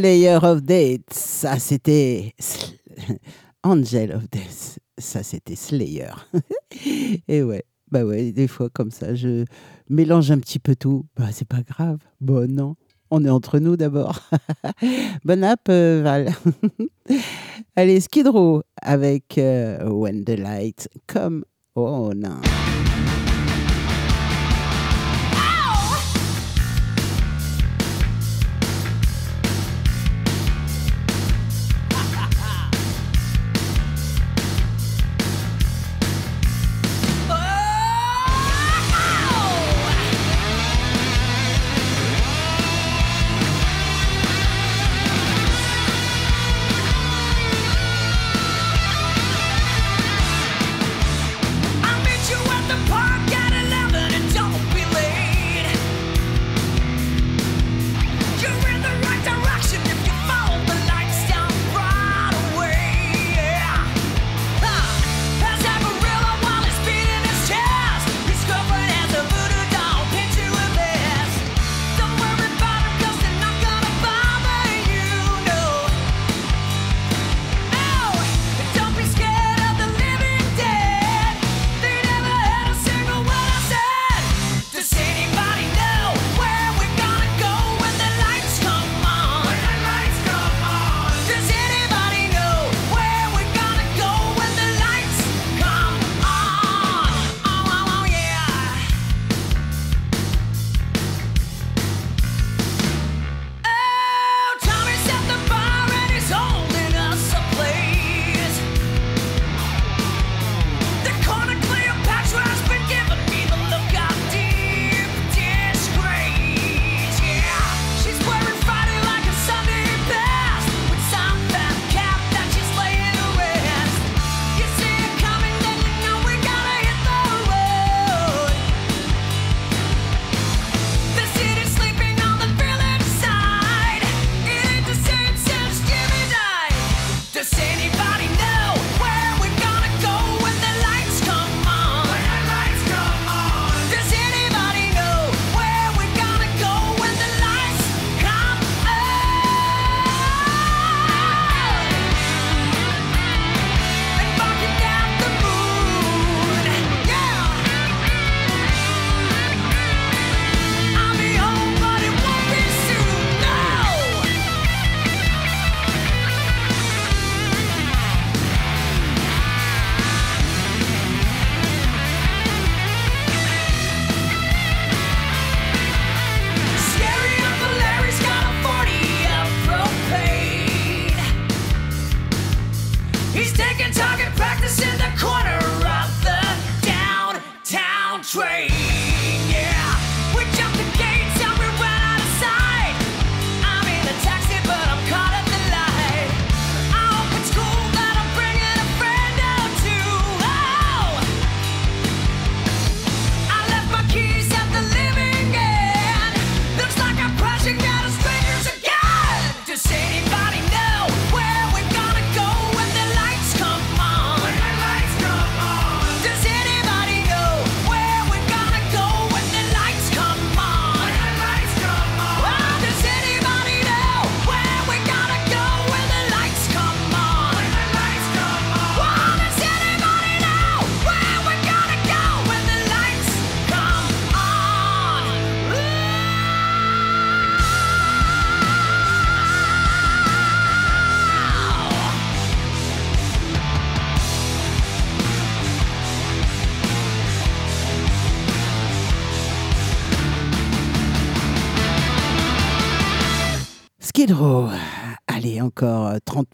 Slayer of Dates, ça c'était. Angel of Death, ça c'était Slayer. *laughs* Et ouais, bah ouais, des fois comme ça, je mélange un petit peu tout. Bah c'est pas grave. Bon, non, on est entre nous d'abord. *laughs* bon app, euh, Val. *laughs* Allez, Skid Row avec euh, When the Light Come On.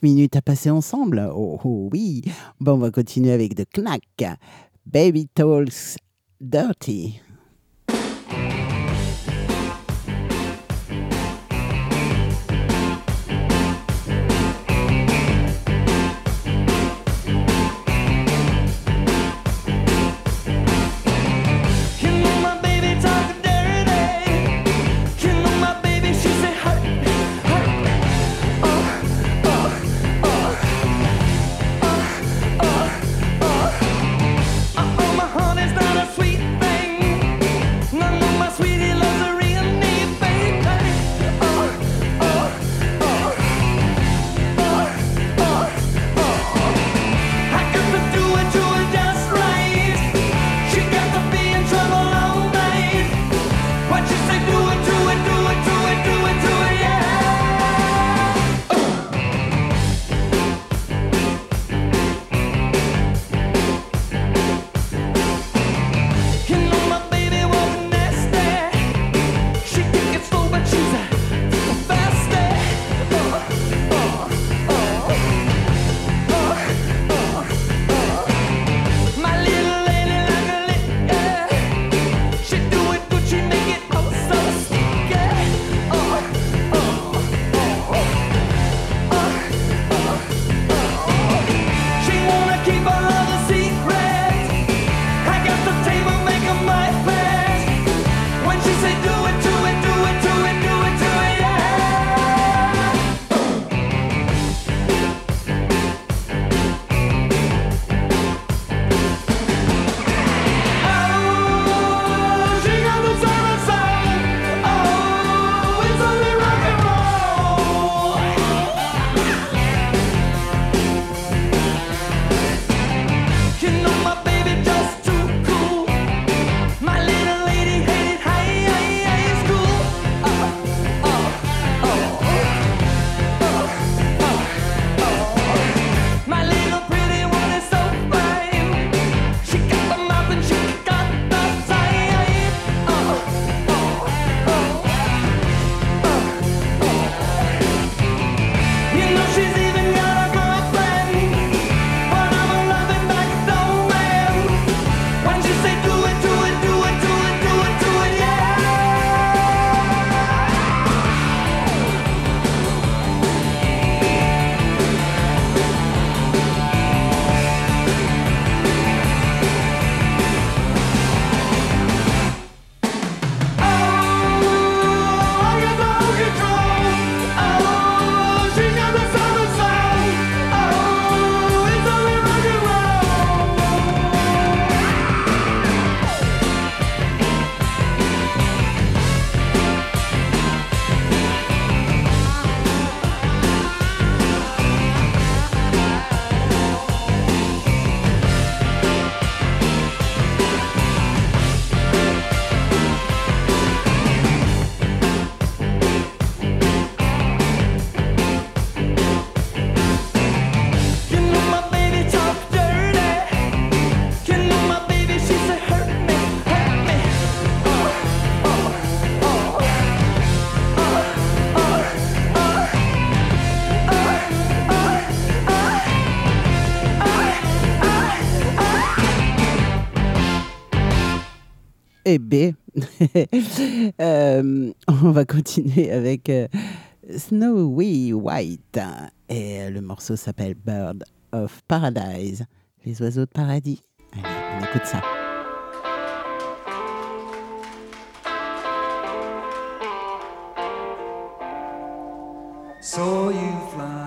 minutes à passer ensemble. Oh, oh, oui. Bon, on va continuer avec The Knack. Baby Talks Dirty. *laughs* Euh, on va continuer avec euh, Snowy White. Et euh, le morceau s'appelle Bird of Paradise, les oiseaux de paradis. On écoute ça. You fly.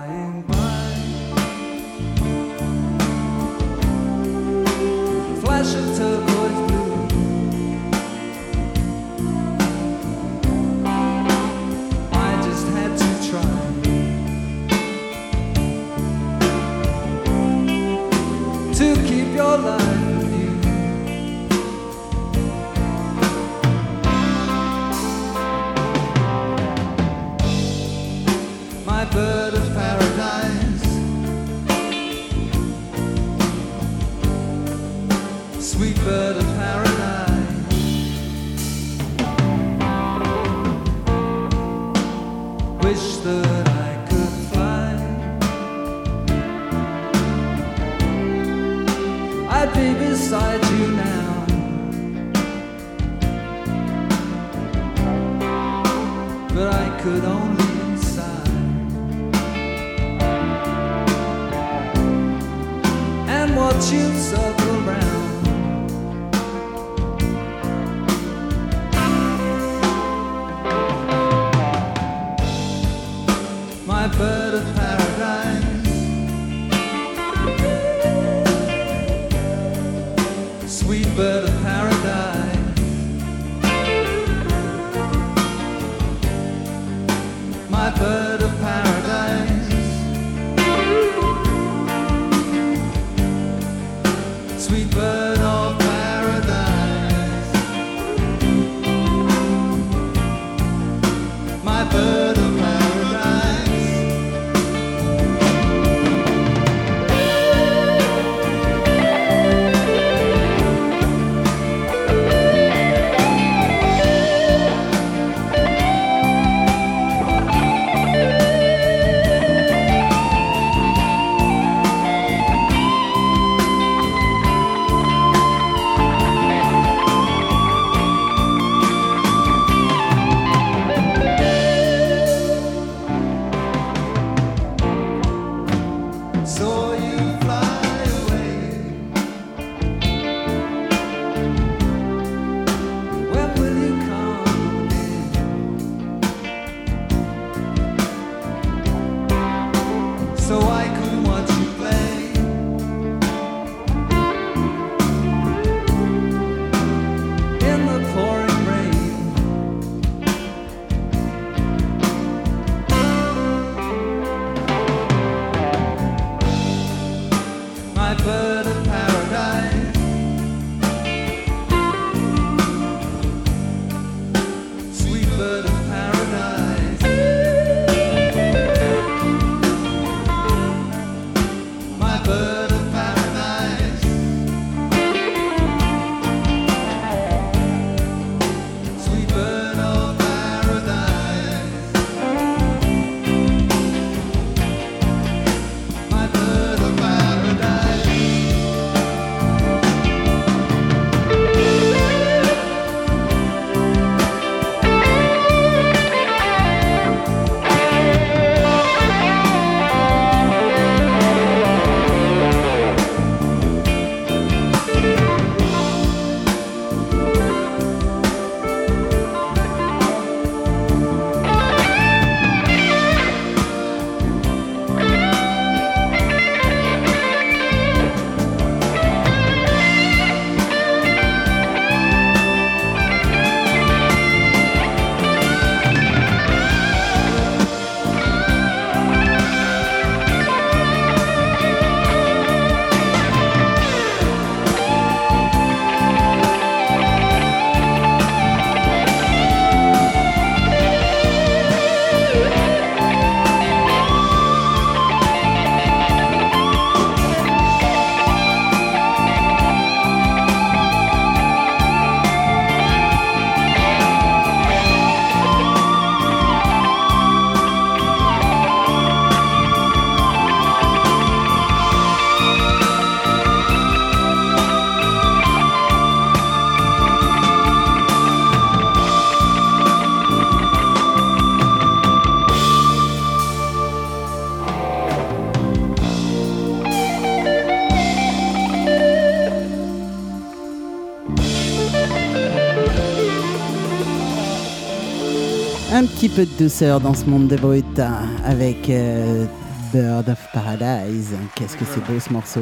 Petit peu de douceur dans ce monde de brut hein, avec euh, Bird of Paradise. Qu'est-ce que c'est beau ce morceau.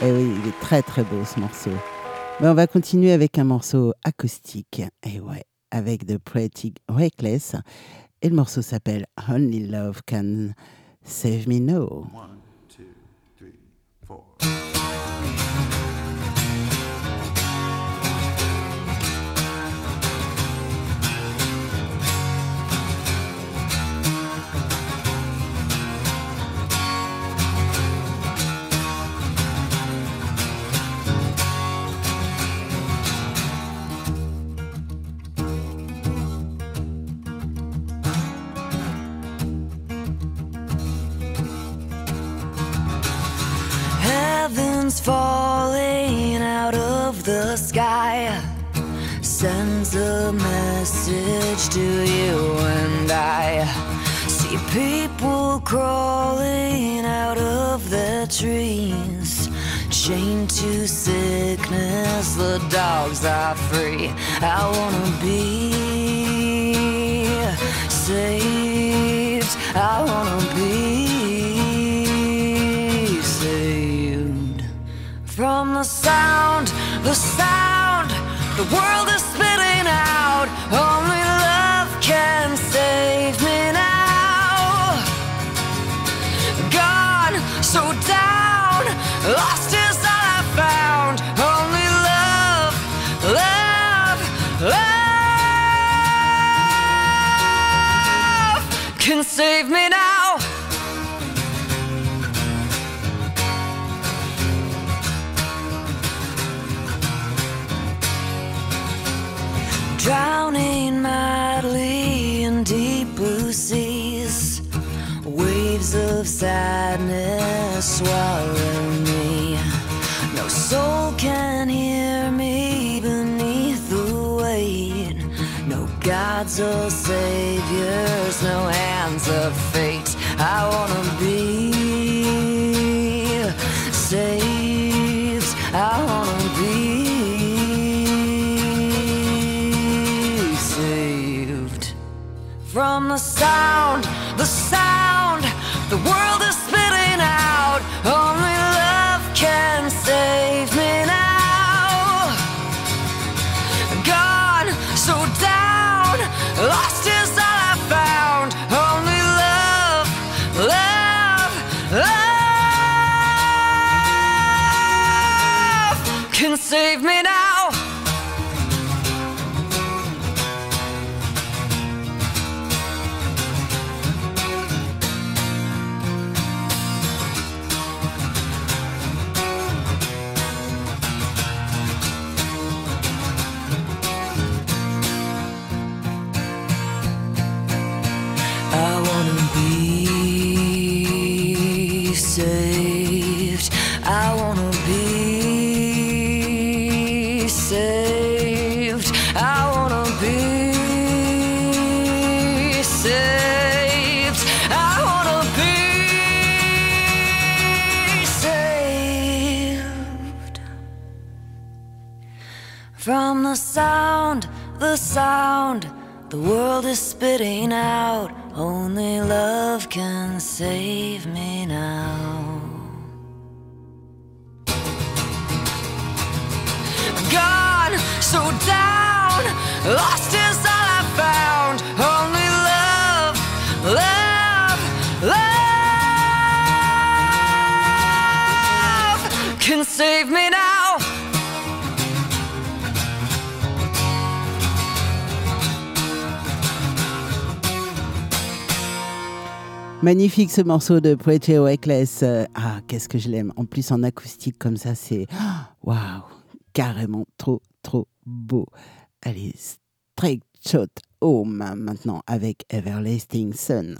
Eh oui, il est très très beau ce morceau. Mais on va continuer avec un morceau acoustique. Et ouais, avec The Pretty Reckless. Et le morceau s'appelle Only Love Can Save Me Now. Falling out of the sky sends a message to you and I. See people crawling out of their trees, chained to sickness. The dogs are free. I wanna be saved. I wanna be from the sound, the sound the world is spitting out. Only of sadness swallow me. No soul can hear me beneath the weight. No gods or saviors, no hands of fate. I wanna be saved. I wanna be saved from the sound, the sound it ain't out. Magnifique ce morceau de Pretty Reckless. Euh, Ah, qu'est-ce que je l'aime. En plus, en acoustique comme ça, c'est. Waouh! Carrément trop, trop beau. Allez, straight shot home maintenant avec Everlasting Sun.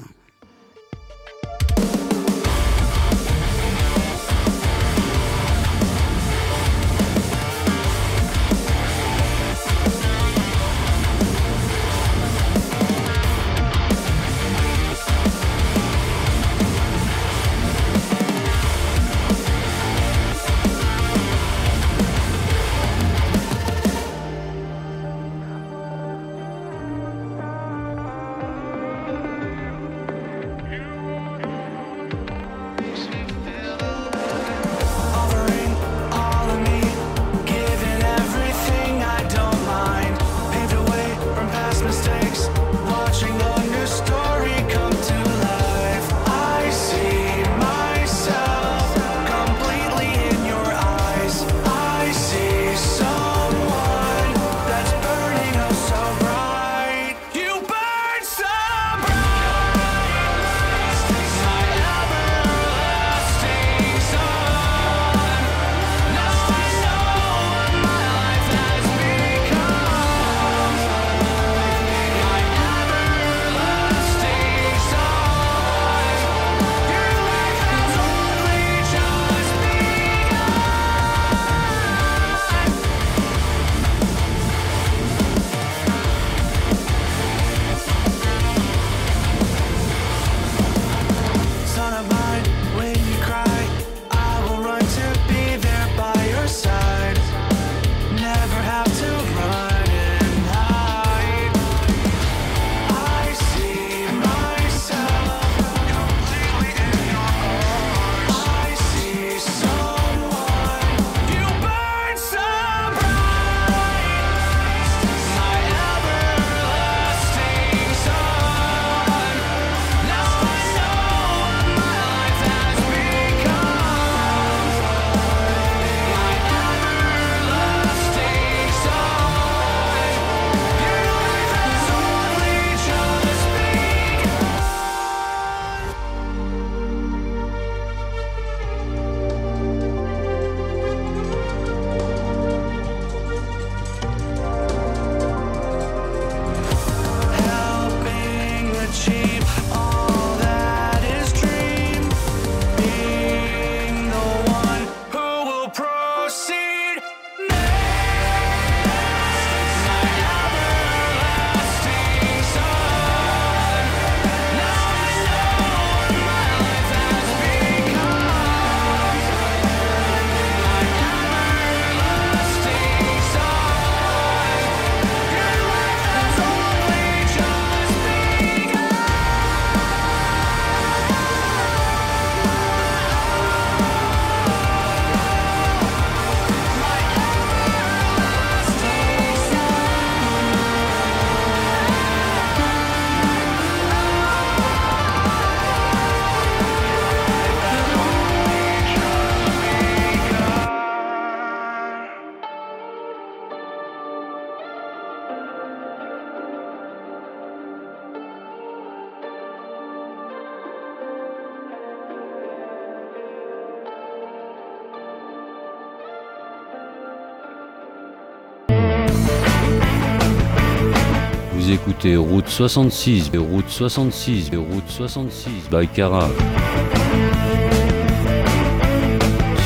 Route 66, et Route 66, et Route 66, by Cara.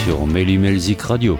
Sur Melzik Radio.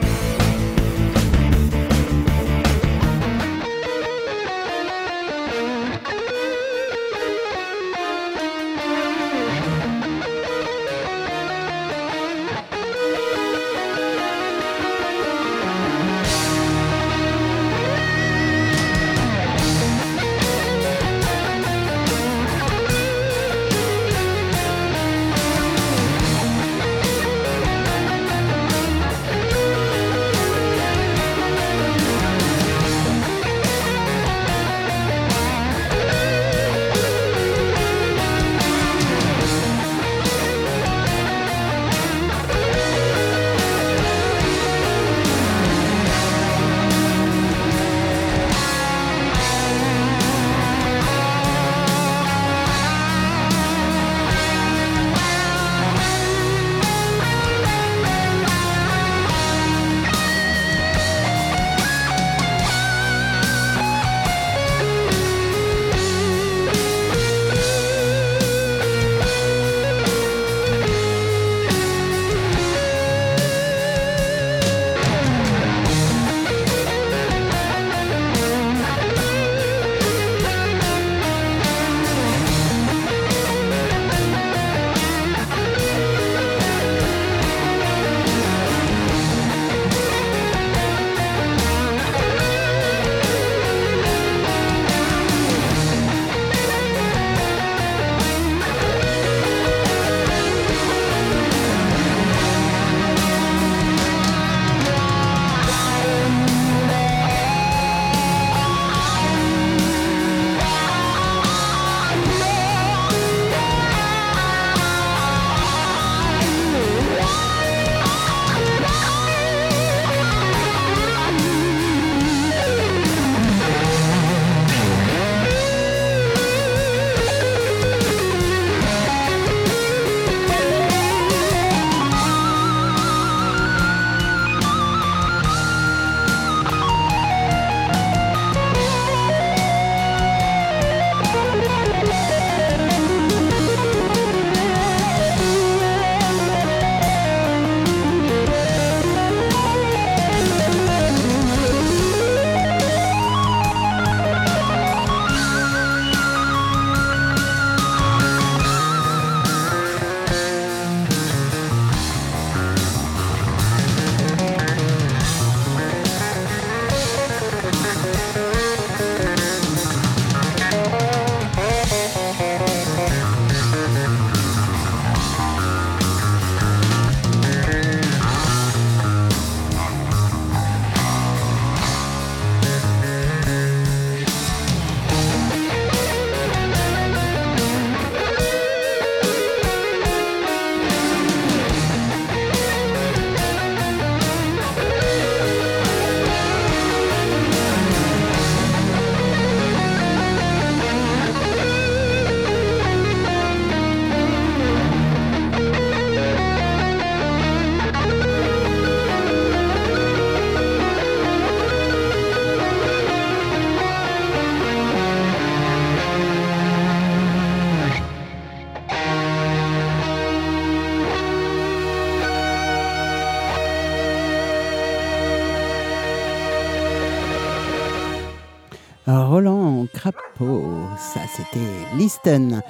Ça c'était Listen.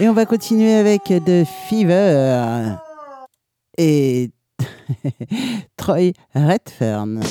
Et on va continuer avec The Fever et *laughs* Troy Redfern.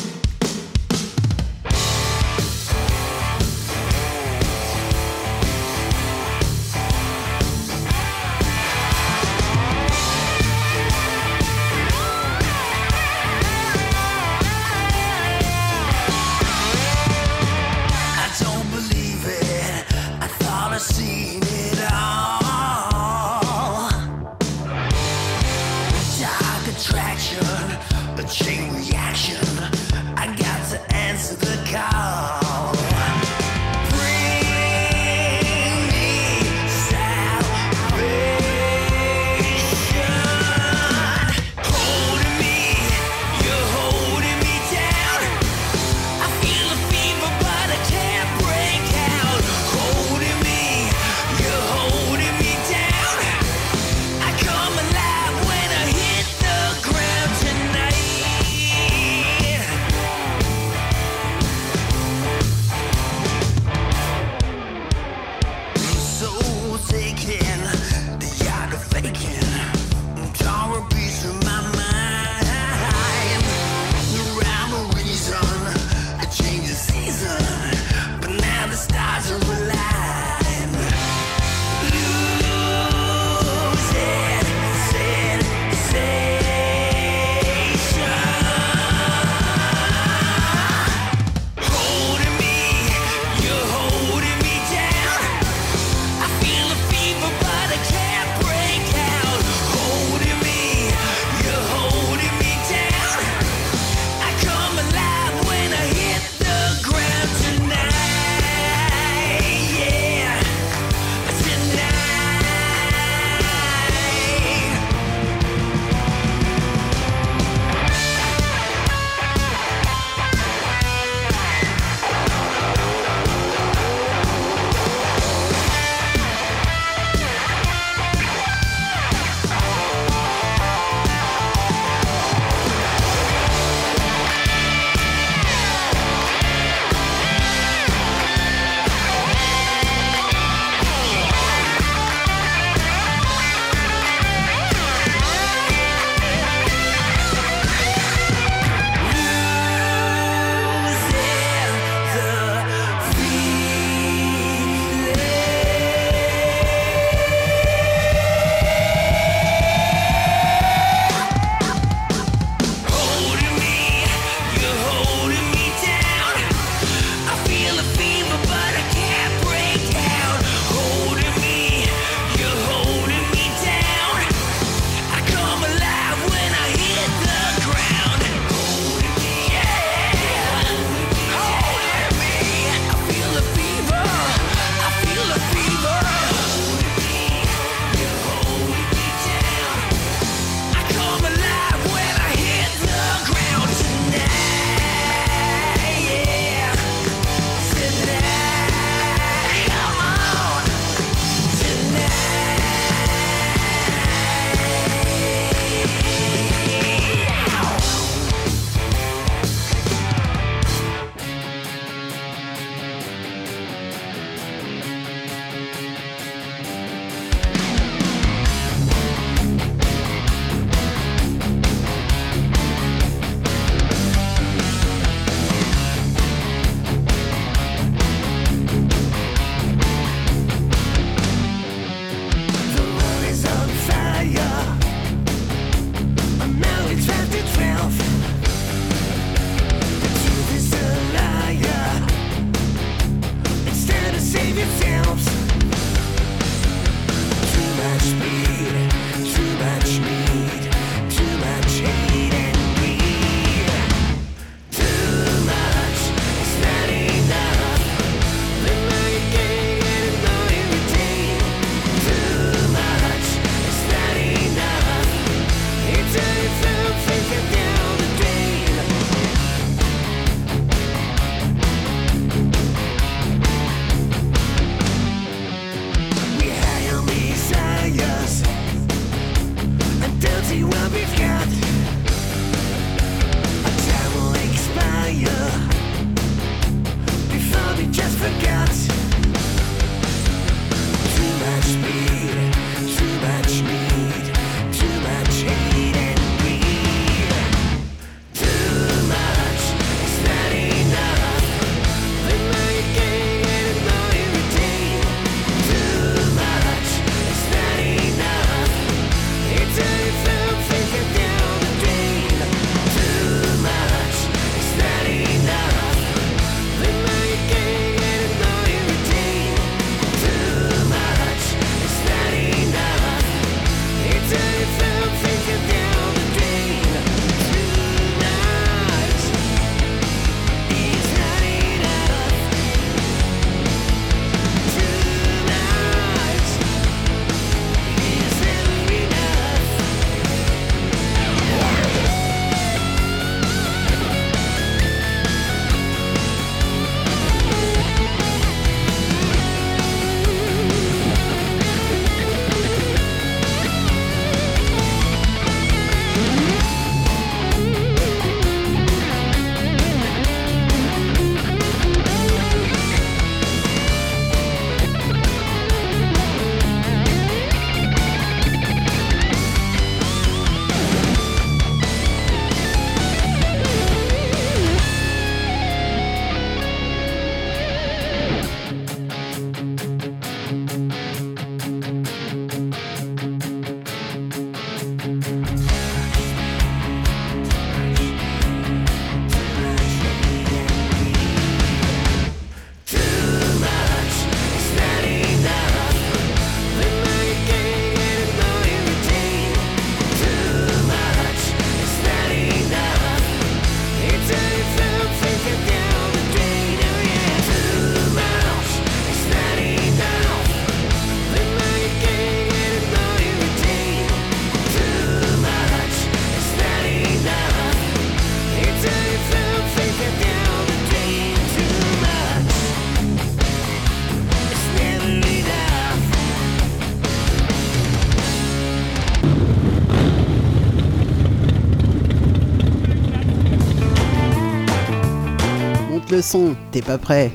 Son, t'es pas prêt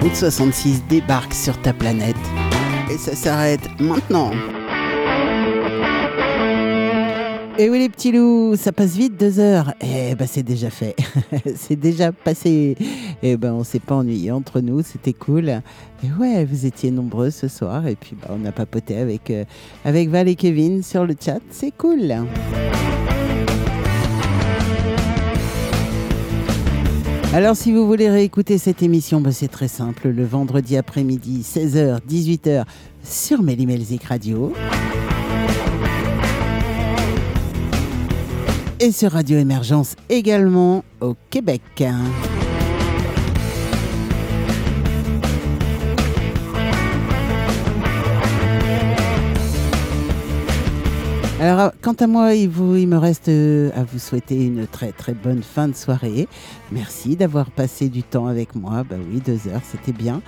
Route 66 débarque sur ta planète. Et ça s'arrête maintenant. Et oui les petits loups, ça passe vite deux heures. Eh ben c'est déjà fait, *laughs* c'est déjà passé. Et ben on s'est pas ennuyé entre nous, c'était cool. Et ouais, vous étiez nombreux ce soir et puis bah, on a papoté avec euh, avec Val et Kevin sur le chat, c'est cool. Alors si vous voulez réécouter cette émission, bah, c'est très simple, le vendredi après-midi, 16h, 18h sur Mélimelzik Radio. Et sur Radio Émergence également au Québec. Alors, quant à moi, il, vous, il me reste euh, à vous souhaiter une très très bonne fin de soirée. Merci d'avoir passé du temps avec moi. Bah oui, deux heures, c'était bien.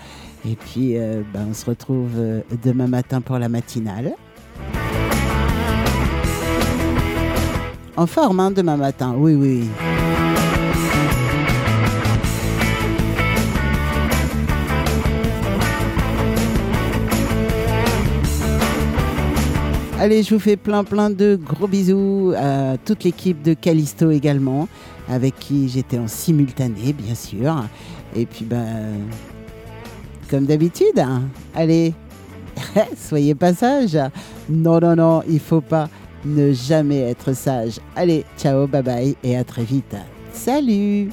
Et puis, euh, bah, on se retrouve euh, demain matin pour la matinale. En forme, hein, demain matin. Oui, oui. Allez, je vous fais plein plein de gros bisous à toute l'équipe de Callisto également, avec qui j'étais en simultané, bien sûr. Et puis, ben, comme d'habitude, hein, allez, *laughs* soyez pas sages. Non, non, non, il faut pas ne jamais être sage. Allez, ciao, bye bye et à très vite. Salut